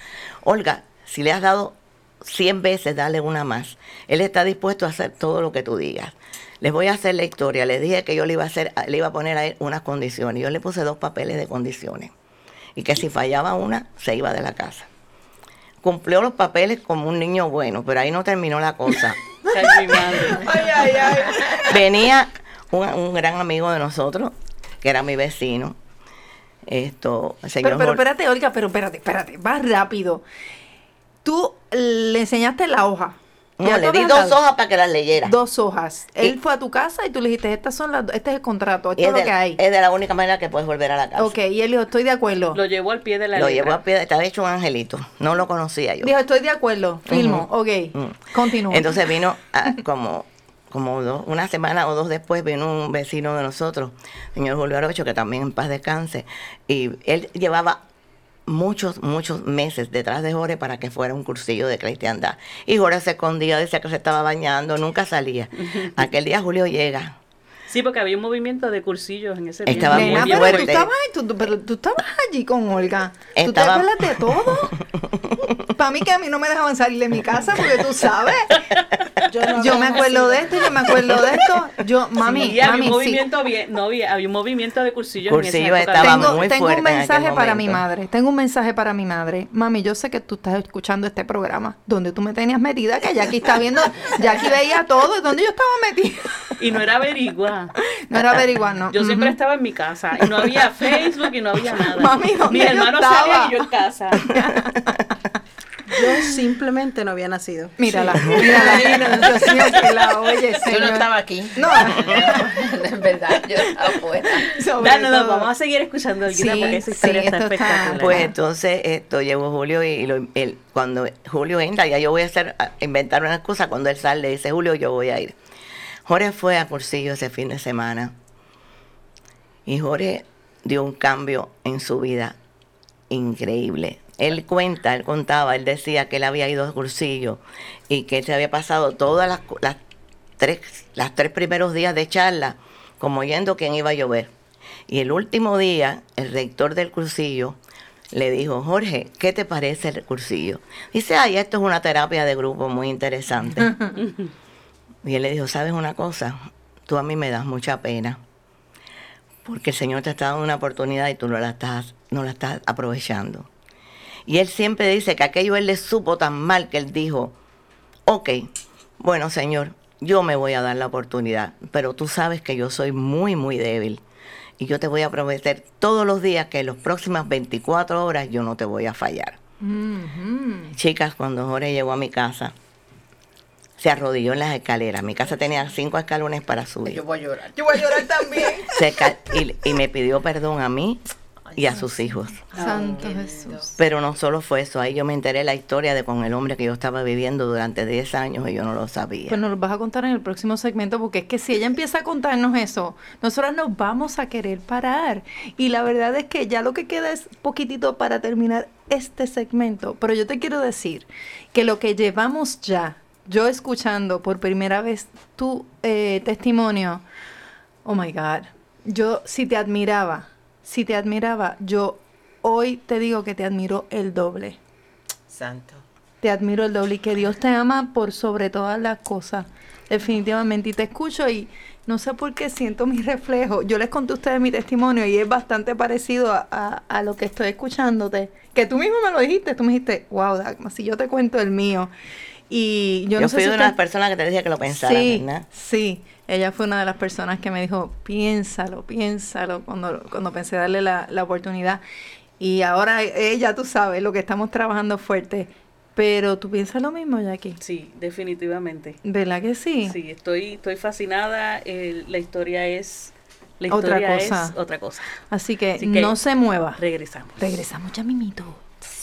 Olga, si le has dado 100 veces, dale una más. Él está dispuesto a hacer todo lo que tú digas. Les voy a hacer la historia. Les dije que yo le iba a hacer, le iba a poner a él unas condiciones. Yo le puse dos papeles de condiciones. Y que si fallaba una, se iba de la casa. Cumplió los papeles como un niño bueno, pero ahí no terminó la cosa. Ay, mi madre. Venía un, un gran amigo de nosotros, que era mi vecino. Esto, señor Pero, pero espérate, Olga, pero espérate, espérate, vas rápido. Tú le enseñaste la hoja. No, Ya le di dos hojas para que las leyera. Dos hojas. Él Y- fue a tu casa y tú le dijiste, estas son las, este es el contrato, esto es es lo de, que hay. es de la única manera que puedes volver a la casa. Ok, y él dijo, estoy de acuerdo. Lo llevó al pie de la Lo letra. llevó a pie, estaba hecho un angelito. No lo conocía yo. Dijo, estoy de acuerdo, filmo, ok, Mm. continúa. Entonces vino como, como dos- una semana o dos después, vino un vecino de nosotros, señor Julio Arocho, que también en paz descanse, y él llevaba muchos, muchos meses detrás de Jorge para que fuera un cursillo de cristiandad. Y Jorge se escondía, decía que se estaba bañando, nunca salía. Aquel día Julio llega. Sí, porque había un movimiento de cursillos en ese tiempo. Estaba Nena, muy pero fuerte. tú estabas, ahí, tú, tú- pero tú estabas allí con Olga. ¿Tú te Estaba- acuerdas de todo? Para mí que a mí no me dejaban salir de mi casa porque tú sabes. Yo, me acuerdo de esto, yo me acuerdo de esto. Yo, mami, Sí, había mami, un sí. movimiento bien, no había, había un movimiento de cursillos Cursillo en esa época. estaba tengo, muy tengo fuerte un en aquel mensaje para mi momento. madre. Tengo un mensaje para mi madre. Mami, yo sé que tú estás escuchando este programa donde tú me tenías metida, que Jackie está viendo, Jackie veía todo, donde yo estaba metida. Y no era No era averiguar, no. Yo siempre estaba en mi casa y no había Facebook y no había nada. Mami, ¿dónde Mi hermano estaba? salía y yo en casa. yo simplemente no había nacido. Mírala, mírala. Dios mío, que la oye, Yo no estaba aquí. No. es verdad, yo estaba fuera. No, todo. vamos a seguir escuchando Olguita, Sí, porque esa sí, historia está esto está-. Pues entonces esto llegó Julio y lo- cuando Julio entra, ya yo voy a hacer, a inventar una excusa, cuando él sale, le dice Julio, yo voy a ir. Jorge fue a Cursillo ese fin de semana y Jorge dio un cambio en su vida increíble. Él cuenta, él contaba, él decía que él había ido a Cursillo y que él se había pasado todas las, tres, tres primeros días de charla como oyendo quién iba a llover. Y el último día, el rector del cursillo le dijo, Jorge, ¿qué te parece el cursillo? Dice, ay, esto es una terapia de grupo muy interesante. y él le dijo, ¿sabes una cosa? Tú a mí me das mucha pena. Porque el Señor te está dando una oportunidad y tú no la estás, no la estás aprovechando. Y él siempre dice que aquello él le supo tan mal que él dijo, ok, bueno Señor, yo me voy a dar la oportunidad, pero tú sabes que yo soy muy, muy débil. Y yo te voy a prometer todos los días que en las próximas 24 horas yo no te voy a fallar. Chicas, cuando Jorge llegó a mi casa, se arrodilló en las escaleras. Mi casa tenía cinco escalones para subir. Yo voy a llorar. Yo voy a llorar también. Se y, y me pidió perdón a mí y a sus hijos. Santo Jesús. Pero no solo fue eso, ahí yo me enteré la historia de con el hombre que yo estaba viviendo durante 10 años y yo no lo sabía. Pues nos lo vas a contar en el próximo segmento, porque es que si ella empieza a contarnos eso, nosotros nos vamos a querer parar. Y la verdad es que ya lo que queda es poquitito para terminar este segmento. Pero yo te quiero decir que lo que llevamos ya, yo escuchando por primera vez tu eh, testimonio, oh my God, yo si te admiraba, si te admiraba, yo hoy te digo que te admiro el doble Santo. te admiro el doble y que Dios te ama por sobre todas las cosas. Definitivamente. Y te escucho y no sé por qué siento mi reflejo. Yo les conté a ustedes mi testimonio y es bastante parecido a, a- a lo que estoy escuchándote. Que tú mismo me lo dijiste. Tú me dijiste, wow, Dagma, si yo te cuento el mío. Y yo, yo no sé fui si de usted- las personas que te decía que lo pensara, sí, ¿verdad? Sí, ella fue una de las personas que me dijo, piénsalo, piénsalo, cuando, cuando pensé darle la, la oportunidad. Y ahora ella, tú sabes, lo que estamos trabajando fuerte. Pero tú piensas lo mismo, Jackie. Sí, definitivamente. ¿Verdad que sí? Sí, estoy, estoy fascinada. la historia es. La Otra historia cosa. es otra cosa. Así que, Así que no se mueva. Regresamos. Regresamos ya mimito.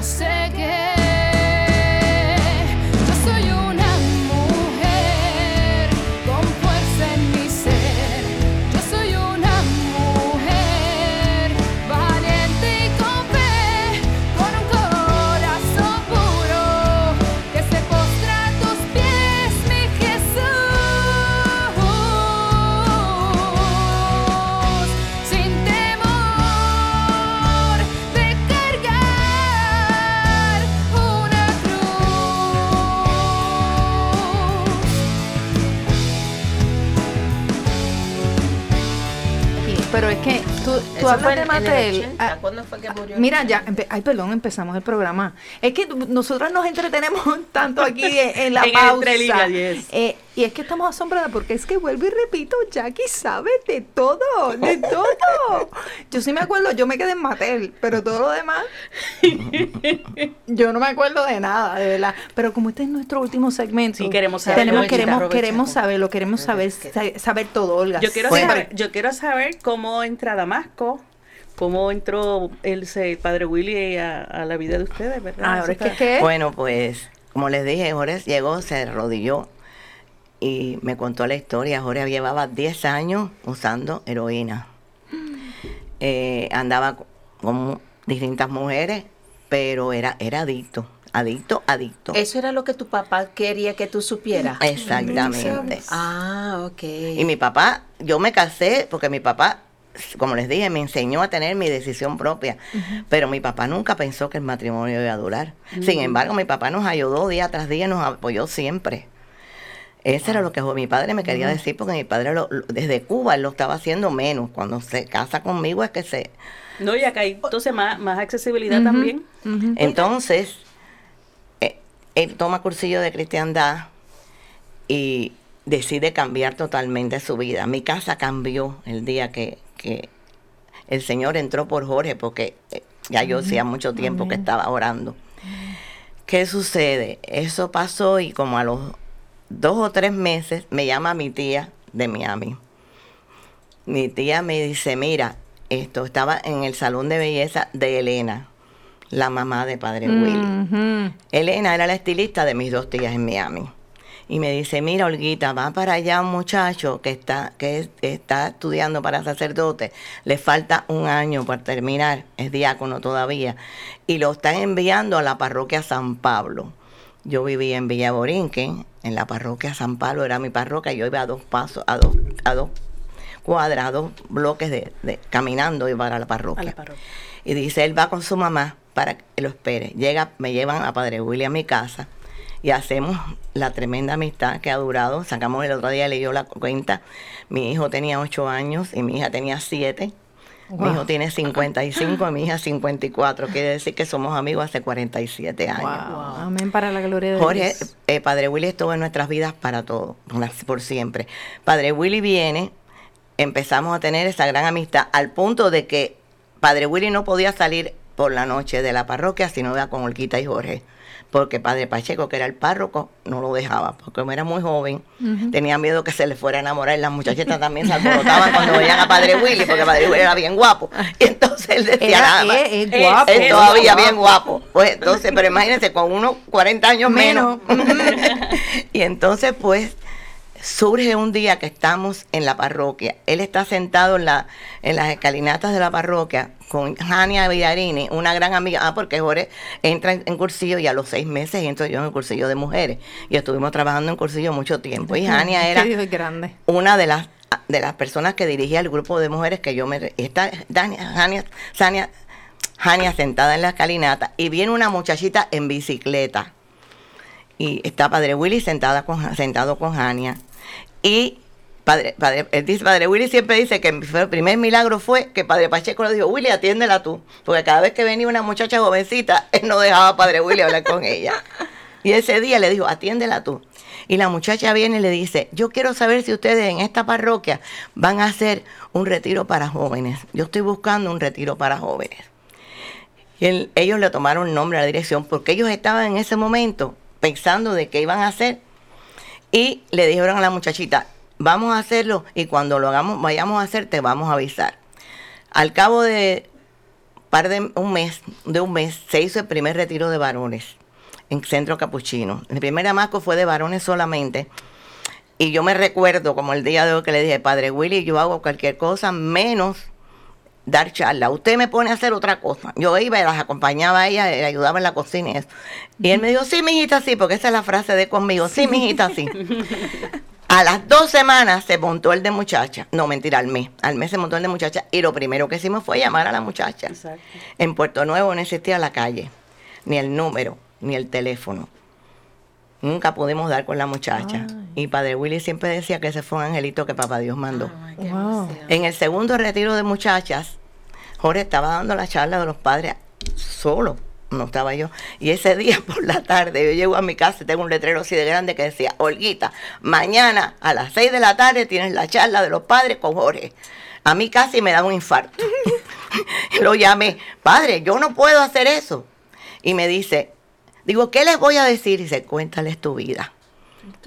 ti, Pero es que tú, tú Eso hablas fue de en- en el Mattel. 80. ¿Cuándo fue que murió? Mira, ya, ay, perdón, empezamos el programa. Es que nosotras nos entretenemos tanto aquí en, en la En pausa. yes. Eh, y es que estamos asombradas porque es que vuelvo y repito, Jackie sabe de todo, de todo. Yo sí me acuerdo, yo me quedé en Mattel, pero todo lo demás, yo no me acuerdo de nada, de verdad. Pero como este es nuestro último segmento, Sí, queremos saber. tenemos, queremos, queremos saberlo, queremos saber, sa- saber todo, Olga. Yo quiero, saber, yo quiero saber cómo entra Damasco, cómo entró el, el padre Willy a, a la vida de ustedes, ¿verdad? Ah, ahora es que, ¿qué? Bueno, pues, como les dije, Jorge llegó, se arrodilló y me contó la historia. Jorge llevaba 10 años usando heroína. Eh, andaba co- con distintas mujeres, pero era, era adicto, adicto, adicto. Eso era lo que tu papá quería que tú supieras. Exactamente. Ah, ok. Y mi papá, yo me casé porque mi papá como les dije, me enseñó a tener mi decisión propia. Pero mi papá nunca pensó que el matrimonio iba a durar. Sin embargo, mi papá nos ayudó día tras día, nos apoyó siempre. Eso era lo que mi padre me quería decir, porque mi padre lo- lo- desde Cuba él lo estaba haciendo menos. Cuando se casa conmigo es que se... No, y acá hay entonces más, más accesibilidad también. Entonces, eh, él toma cursillo de cristiandad y decide cambiar totalmente su vida. Mi casa cambió el día que, que el Señor entró por Jorge, porque eh, ya yo hacía mucho tiempo que estaba orando. ¿Qué sucede? Eso pasó y como a los dos o tres meses me llama mi tía de Miami. Mi tía me dice, mira, esto estaba en el salón de belleza de Elena, la mamá de padre Willy. Ujú. Elena era la estilista de mis dos tías en Miami. Y me dice, mira, Olguita, va para allá un muchacho que está, que es- está estudiando para sacerdote. Le falta un año para terminar, es diácono todavía. Y lo están enviando a la parroquia San Pablo. Yo vivía en Villa Borinquen, en la parroquia San Pablo, era mi parroquia. Yo iba a dos pasos, a dos, a dos cuadras, a dos bloques de, de- caminando iba a la A parroquia. la parroquia. Y dice, él va con su mamá para que lo espere. Llega, me llevan a Padre Willy a mi casa y hacemos la tremenda amistad que ha durado. Sacamos el otro día, le dio la cuenta. Mi hijo tenía 8 años y mi hija tenía 7. Mi hijo tiene 55 y mi hija 54. Quiere decir que somos amigos hace 47 años. Wow. Amén para la gloria de Jorge, Dios. eh, Padre Willy estuvo en nuestras vidas para todo, por- siempre. Padre Willy viene, empezamos a tener esa gran amistad al punto de que Padre Willy no podía salir por la noche de la parroquia si no iba con Olquita y Jorge. Porque Padre Pacheco, que era el párroco, no lo dejaba, porque como era muy joven, tenía miedo que se le fuera a enamorar. Y las muchachitas también se alborotaban cuando veían a Padre Willy, porque Padre Willy era bien guapo. Y entonces él decía Era- nada más. es- es guapo. Él todavía guapo. bien guapo. Pues entonces, pero imagínense, con unos 40 años menos. y entonces, pues, surge un día que estamos en la parroquia. Él está sentado en, la, en las escalinatas de la parroquia con Jania Villarini, una gran amiga. Ah, porque Jorge entra en, en cursillo y a los seis meses entro yo en el cursillo de mujeres. Y estuvimos trabajando en cursillo mucho tiempo. Y Jania era grande. una de las de las personas que dirigía el grupo de mujeres que yo me está Jania, Jania sentada en la escalinata y viene una muchachita en bicicleta y está Padre Willy sentada con, sentado con Jania y Padre, padre, dice, padre Willy siempre dice que el primer milagro fue que Padre Pacheco le dijo, Willy, atiéndela tú. Porque cada vez que venía una muchacha jovencita, él no dejaba a Padre Willy hablar con ella. Y ese día le dijo, atiéndela tú. Y la muchacha viene y le dice, yo quiero saber si ustedes en esta parroquia van a hacer un retiro para jóvenes. Yo estoy buscando un retiro para jóvenes. Y ellos le tomaron nombre a la dirección porque ellos estaban en ese momento pensando de qué iban a hacer. Y le dijeron a la muchachita, vamos a hacerlo y cuando lo hagamos, vayamos a hacer, te vamos a avisar. Al cabo de par de un mes, de un mes, se hizo el primer retiro de varones en Centro Capuchino. El primer amasco fue de varones solamente. Y yo me recuerdo, como el día de hoy, que le dije, Padre Willy, yo hago cualquier cosa menos dar charla. Usted me pone a hacer otra cosa. Yo iba y las acompañaba a ella, le ayudaba en la cocina y eso. Y él me dijo, sí, mijita, sí, porque esa es la frase de conmigo. Sí, mijita, sí. A las dos semanas se montó el de muchacha. No, mentira, al mes. Al mes se montó el de muchacha. Y lo primero que hicimos fue llamar a la muchacha. Exacto. En Puerto Nuevo no existía la calle, ni el número, ni el teléfono. Nunca pudimos dar con la muchacha. Y Padre Willy siempre decía que ese fue un angelito que Papá Dios mandó. Wow. En el segundo retiro de muchachas, Jorge estaba dando la charla de los padres solo, no estaba yo. Y ese día por la tarde yo llego a mi casa y tengo un letrero así de grande que decía, Olguita, mañana a las 6 de la tarde tienes la charla de los padres con Jorge. A mí casi me da un infarto. Lo llamé, padre, yo no puedo hacer eso. Y me dice, digo, ¿qué les voy a decir? Y dice, cuéntales tu vida.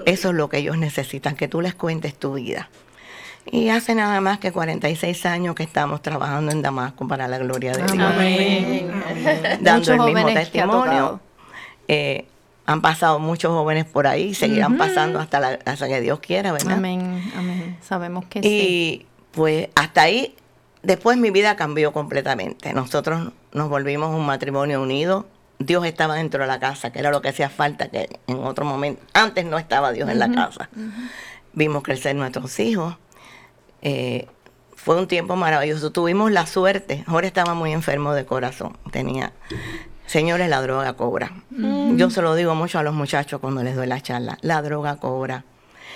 Eso es lo que ellos necesitan, que tú les cuentes tu vida. Y hace nada más que 46 años que estamos trabajando en Damasco para la gloria de Dios. Amén. Dando Muchos el mismo testimonio. Eh, han pasado muchos jóvenes por ahí y seguirán pasando hasta, la, hasta que Dios quiera, ¿verdad? Amén, amén. Sabemos que sí. Y pues hasta ahí, después mi vida cambió completamente. Nosotros nos volvimos un matrimonio unido. Dios estaba dentro de la casa, que era lo que hacía falta, que en otro momento, antes no estaba Dios en la casa. Vimos crecer nuestros hijos. Eh, fue un tiempo maravilloso. Tuvimos la suerte. Jorge estaba muy enfermo de corazón. Tenía, señores, la droga cobra. Yo se lo digo mucho a los muchachos cuando les doy la charla. La droga cobra.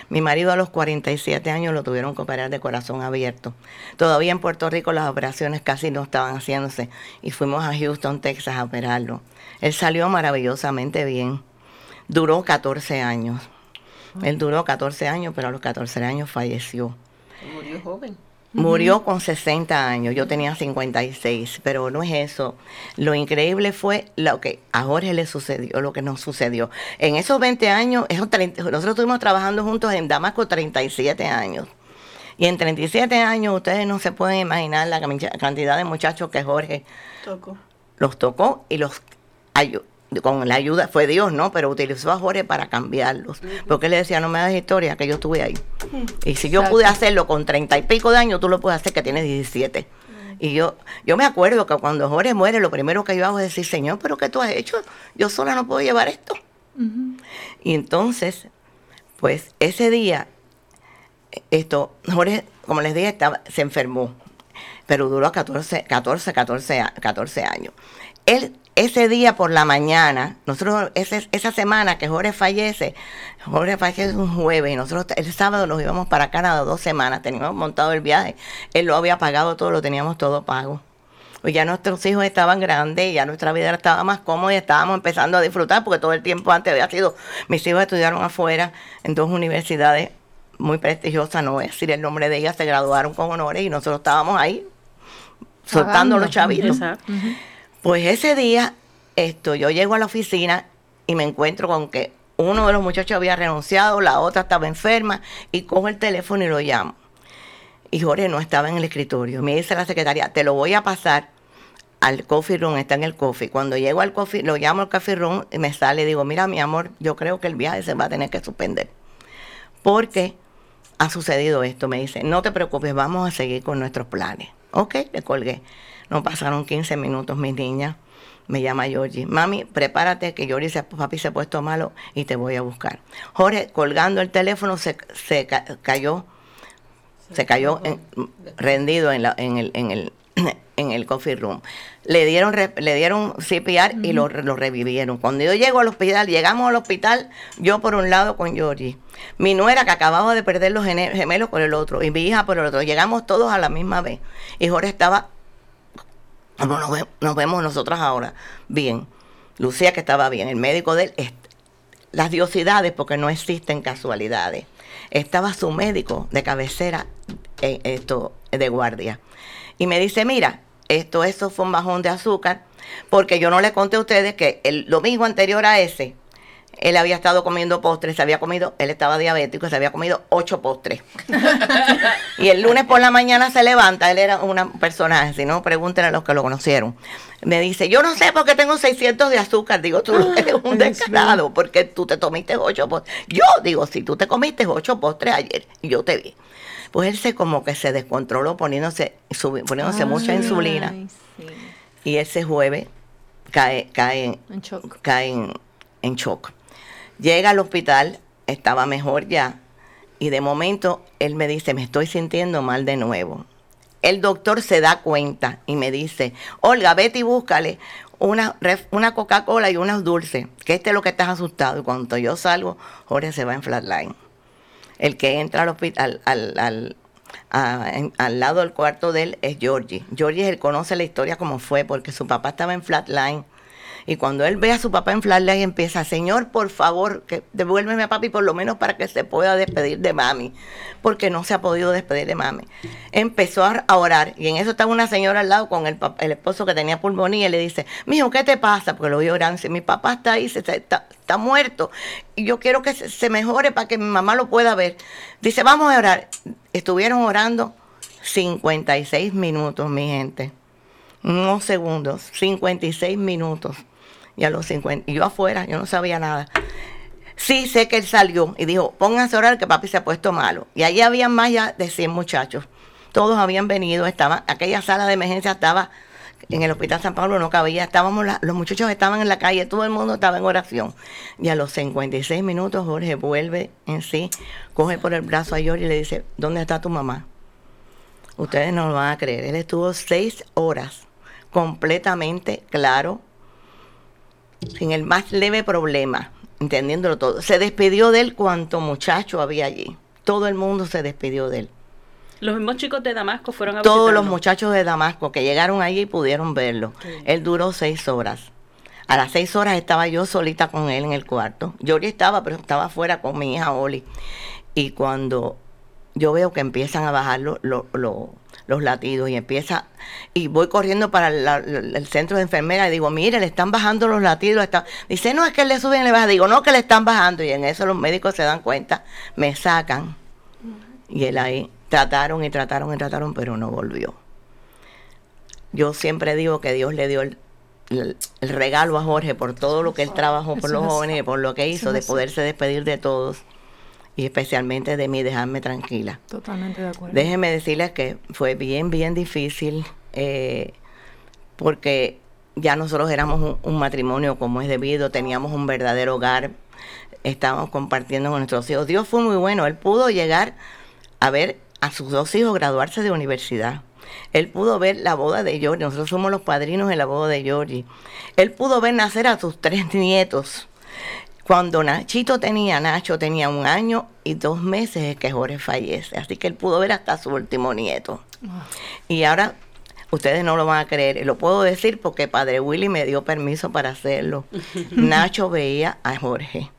Mi marido a los 47 años lo tuvieron que operar de corazón abierto. Todavía en Puerto Rico las operaciones casi no estaban haciéndose y fuimos a Houston, Texas a operarlo. Él salió maravillosamente bien. Duró 14 años. Él duró 14 años, pero a los 14 años falleció. Murió joven. Murió con 60 años, yo tenía 56, pero no es eso. Lo increíble fue lo que a Jorge le sucedió, lo que nos sucedió. En esos 20 años, esos 30 nosotros estuvimos trabajando juntos en Damasco 37 años. Y en 37 años ustedes no se pueden imaginar la cantidad de muchachos que Jorge Toco. los tocó y los con la ayuda, fue Dios, ¿no? Pero utilizó a Jorge para cambiarlos. Porque él le decía, no me das historia, que yo estuve ahí. Y si yo pude hacerlo con treinta y pico de años, tú lo puedes hacer que tienes 17. Y yo, yo me acuerdo que cuando Jorge muere, lo primero que yo hago es decir, Señor, ¿pero qué tú has hecho? Yo sola no puedo llevar esto. Y entonces, pues ese día, esto, Jorge, como les dije, estaba, se enfermó, pero duró 14, 14, 14, a- 14 años. Él, ese día por la mañana, nosotros, ese- esa semana que Jorge fallece, Jorge fallece un jueves y nosotros el sábado nos íbamos para Canadá dos semanas, teníamos montado el viaje, él lo había pagado todo, lo teníamos todo pago. Pues ya nuestros hijos estaban grandes, ya nuestra vida estaba más cómoda y estábamos empezando a disfrutar porque todo el tiempo antes había sido, mis hijos estudiaron afuera en dos universidades muy prestigiosas, no voy a decir el nombre de ellas, se graduaron con honores y nosotros estábamos ahí soltando Pagando. los chavitos. Exacto. Pues ese día, esto, yo llego a la oficina y me encuentro con que uno de los muchachos había renunciado, la otra estaba enferma, y cojo el teléfono y lo llamo. Y Jorge no estaba en el escritorio. Me dice la secretaria, te lo voy a pasar al coffee room, está en el coffee. Cuando llego al coffee, lo llamo al coffee room y me sale y digo, mira mi amor, yo creo que el viaje se va a tener que suspender. Porque ha sucedido esto. Me dice, no te preocupes, vamos a seguir con nuestros planes. Ok, le colgué. No pasaron 15 minutos, mi niña. Me llama Georgie. Mami, prepárate que Georgie se, papi se ha puesto malo y te voy a buscar. Jorge, colgando el teléfono, se, se ca- cayó, se cayó en- rendido en, la, en, el, en, el, en el coffee room. Le dieron, le dieron CPR y lo, lo revivieron. Cuando yo llego al hospital, llegamos al hospital, yo por un lado con Georgie, mi nuera que acababa de perder los gemelos por el otro y mi hija por el otro. Llegamos todos a la misma vez. Y Jorge estaba como nos, nos vemos nosotras ahora, bien. Lucía que estaba bien, el médico de él, las diosidades, porque no existen casualidades. Estaba su médico de cabecera, eh, esto, de guardia. Y me dice, mira, esto, eso fue un bajón de azúcar, porque yo no le conté a ustedes que el domingo anterior a ese, él había estado comiendo postres, se había comido, él estaba diabético, se había comido ocho postres. y el lunes por la mañana se levanta, él era un personaje, si no, pregúntenle a los que lo conocieron. Me dice, yo no sé por qué tengo 600 de azúcar. Digo, tú eres un descarado porque tú te comiste ocho postres. Yo digo, si tú te comiste ocho postres ayer, yo te vi. Pues él se como que se descontroló poniéndose, subi- poniéndose mucha insulina. Ay, sí. Y ese jueves cae, cae, en- En shock. cae en, en shock. Llega al hospital, estaba mejor ya, y de momento él me dice, me estoy sintiendo mal de nuevo. El doctor se da cuenta y me dice, Olga, vete y búscale una, una Coca-Cola y unos dulces, que este es lo que estás asustado. Y cuando yo salgo, Jorge se va en flatline. El que entra al hospital, al, al, a- al lado del cuarto de él es Georgie. Georgie él conoce la historia como fue, porque su papá estaba en flatline. Y cuando él ve a su papá en flatline, empieza, Señor, por favor, devuélveme a papi por lo menos para que se pueda despedir de mami, porque no se ha podido despedir de mami. Empezó a orar, y en eso estaba una señora al lado con el, el esposo que tenía pulmonía, y le dice, mijo, ¿qué te pasa? Porque lo vio orando, dice, mi papá está ahí, está, muerto, y yo quiero que se, se mejore para que mi mamá lo pueda ver. Dice, vamos a orar. Estuvieron orando 56 minutos, mi gente unos segundos, 56 minutos. Y a los 50, y yo afuera, yo no sabía nada. Sí sé que él salió y dijo, pónganse a orar que papi se ha puesto malo. Y allí había más ya de 100 muchachos. Todos habían venido, estaban, aquella sala de emergencia estaba en el Hospital San Pablo, no cabía, estábamos, los muchachos estaban en la calle, todo el mundo estaba en oración. Y a los 56 minutos Jorge vuelve en sí, coge por el brazo a George y le dice, ¿dónde está tu mamá? Ustedes no lo van a creer. Él estuvo seis horas completamente claro, sin el más leve problema, entendiéndolo todo. Se despidió de él cuanto muchacho había allí. Todo el mundo se despidió de él. Los mismos chicos de Damasco fueron a Todos los muchachos de Damasco que llegaron allí y pudieron verlo. Él duró seis horas. A las seis horas estaba yo solita con él en el cuarto. Yo ya estaba, pero estaba afuera con mi hija Oli. Y cuando yo veo que empiezan a bajar lo- lo- lo- los latidos y empieza, y voy corriendo para la- la- el centro de enfermera y digo, mire, le están bajando los latidos. le están-". Dice, no, es que le suben y le bajan. Digo, no, que le están bajando. Y en eso los médicos se dan cuenta, me sacan. Y él ahí trataron y trataron y trataron, pero no volvió. Yo siempre digo que Dios le dio el, el- el regalo a Jorge por todo lo que él trabajó por los jóvenes y por lo que hizo, de poderse despedir de todos y especialmente de mí, dejarme tranquila. Totalmente de acuerdo. Déjeme decirles que fue bien, bien difícil eh, porque ya nosotros éramos un, un matrimonio como es debido, teníamos un verdadero hogar, estábamos compartiendo con nuestros hijos. Dios fue muy bueno, él pudo llegar a ver a sus dos hijos graduarse de universidad. Él pudo ver la boda de Georgie, nosotros somos los padrinos de la boda de Georgie. Él pudo ver nacer a sus tres nietos. Cuando Nachito tenía, Nacho tenía un año y dos meses es que Jorge fallece. Así que él pudo ver hasta su último nieto. Y ahora, ustedes no lo van a creer, lo puedo decir porque Padre Willy me dio permiso para hacerlo. Nacho veía a Jorge.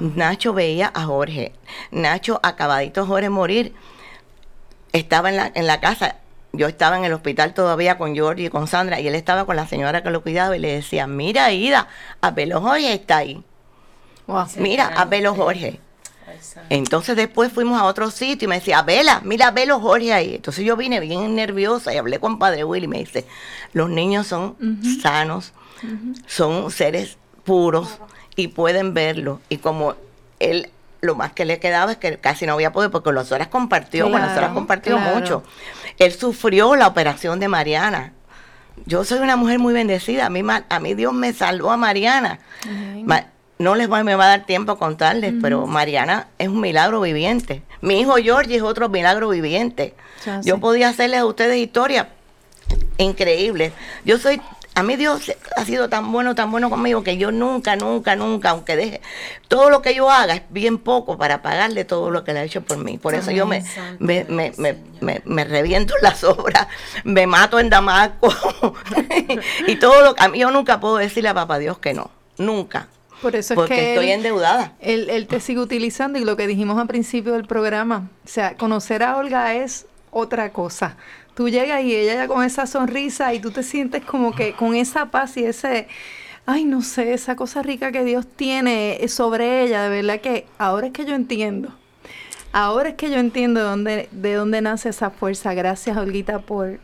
Nacho veía a Jorge. Nacho, acabadito Jorge morir, estaba en la, en la casa. Yo estaba en el hospital todavía con Georgie y con Sandra y él estaba con la señora que lo cuidaba y le decía, mira Ida, Apelo Jorge está ahí. Wow. Mira, Apelo Jorge. Entonces después fuimos a otro sitio y me decía, Vela, mira, Velo Jorge ahí. Entonces yo vine bien nerviosa y hablé con Padre Willy y me dice, los niños son sanos, son seres puros y pueden verlo. Y como él, lo más que le quedaba es que casi no había podido, porque con las horas compartió, con las horas Claro, compartió claro. mucho. Él sufrió la operación de Mariana. Yo soy una mujer muy bendecida. A mí, a mí Dios me salvó a Mariana. Ma- no les va, me va a dar tiempo a contarles, pero Mariana es un milagro viviente. Mi hijo Georgie es otro milagro viviente. Ya Yo sé. podía hacerles a ustedes historias increíbles. Yo soy, a mí Dios ha sido tan bueno, tan bueno conmigo que yo nunca, nunca, nunca, aunque deje, todo lo que yo haga es bien poco para pagarle todo lo que le ha hecho por mí. Por eso yo me, me, me, me, me- me reviento en las obras, me mato en Damasco y todo lo que a mí yo nunca puedo decirle a papá Dios que no, nunca. Por eso es Porque que estoy él- endeudada. Él, él te sigue utilizando y lo que dijimos al principio del programa, o sea, conocer a Olga es otra cosa. Tú llegas y ella ya con esa sonrisa y tú te sientes como que con esa paz y ese, ay, no sé, esa cosa rica que Dios tiene sobre ella, de verdad que ahora es que yo entiendo. Ahora es que yo entiendo de dónde, de dónde nace esa fuerza. Gracias, Olguita, por,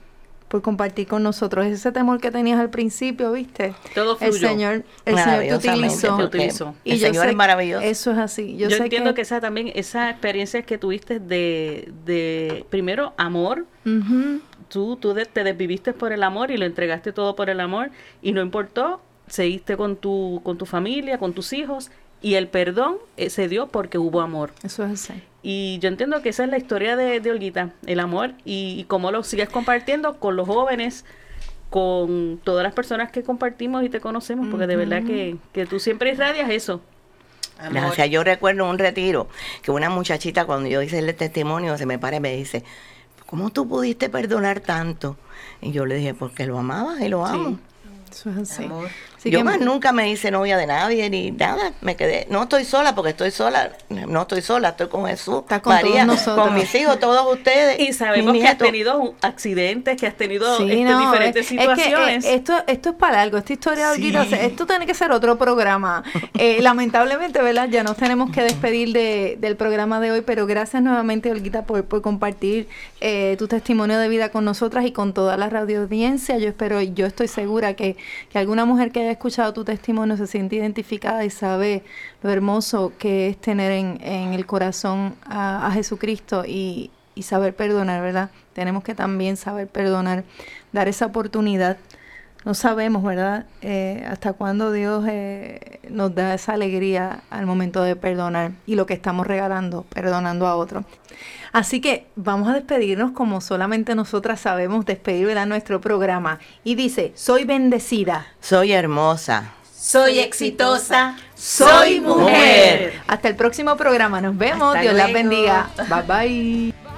por compartir con nosotros. Ese temor que tenías al principio, ¿viste? Todo El fluyó. Señor, el Señor te utilizó. Te utilizó. El yo Señor sé- es maravilloso. Eso es así. Yo, Yo, sé entiendo que... esa también, esa experiencia que tuviste de, de primero, amor, Ujú. tú, tú de- te desviviste por el amor y lo entregaste todo por el amor y no importó, seguiste con tu, con tu familia, con tus hijos y el perdón eh, se dio porque hubo amor. Eso es así. Y yo entiendo que esa es la historia de, de Olguita, el amor y, y cómo lo sigues compartiendo con los jóvenes, con todas las personas que compartimos y te conocemos, porque de verdad que, que tú siempre irradias eso. Gracias. Yo recuerdo un retiro que una muchachita cuando yo hice el testimonio se me para y me dice, ¿cómo tú pudiste perdonar tanto? Y yo le dije, porque lo amaba y lo amo. Eso es así. Amor. Así yo que- más nunca me hice novia de nadie ni nada. Me quedé, no estoy sola porque estoy sola, no estoy sola, estoy con Jesús, Está con María, todos nosotros. con mis hijos, todos ustedes. Y sabemos que has tenido accidentes, que has tenido Sí, este, no, diferentes es- es que, eh, situaciones. esto, esto es para algo, esta historia de Olguita, o sea, esto tiene que ser otro programa. Eh, lamentablemente, ¿verdad? Ya nos tenemos que despedir de- del programa de hoy, pero gracias nuevamente, Olguita, por, por compartir eh, tu testimonio de vida con nosotras y con toda la radio audiencia. Yo espero, y yo estoy segura que, que alguna mujer que haya escuchado tu testimonio se siente identificada y sabe lo hermoso que es tener en, en el corazón a, Jesucristo y, y saber perdonar, ¿verdad? Tenemos que también saber perdonar, dar esa oportunidad no sabemos, ¿verdad? Eh, hasta cuándo Dios eh, nos da esa alegría al momento de perdonar y lo que estamos regalando, perdonando a otro. Así que vamos a despedirnos como solamente nosotras sabemos despedir ¿verdad? nuestro programa. Y dice, soy bendecida. Soy hermosa. Soy exitosa. Soy mujer. Hasta el próximo programa. Nos vemos. Hasta Dios las bendiga. Bye bye.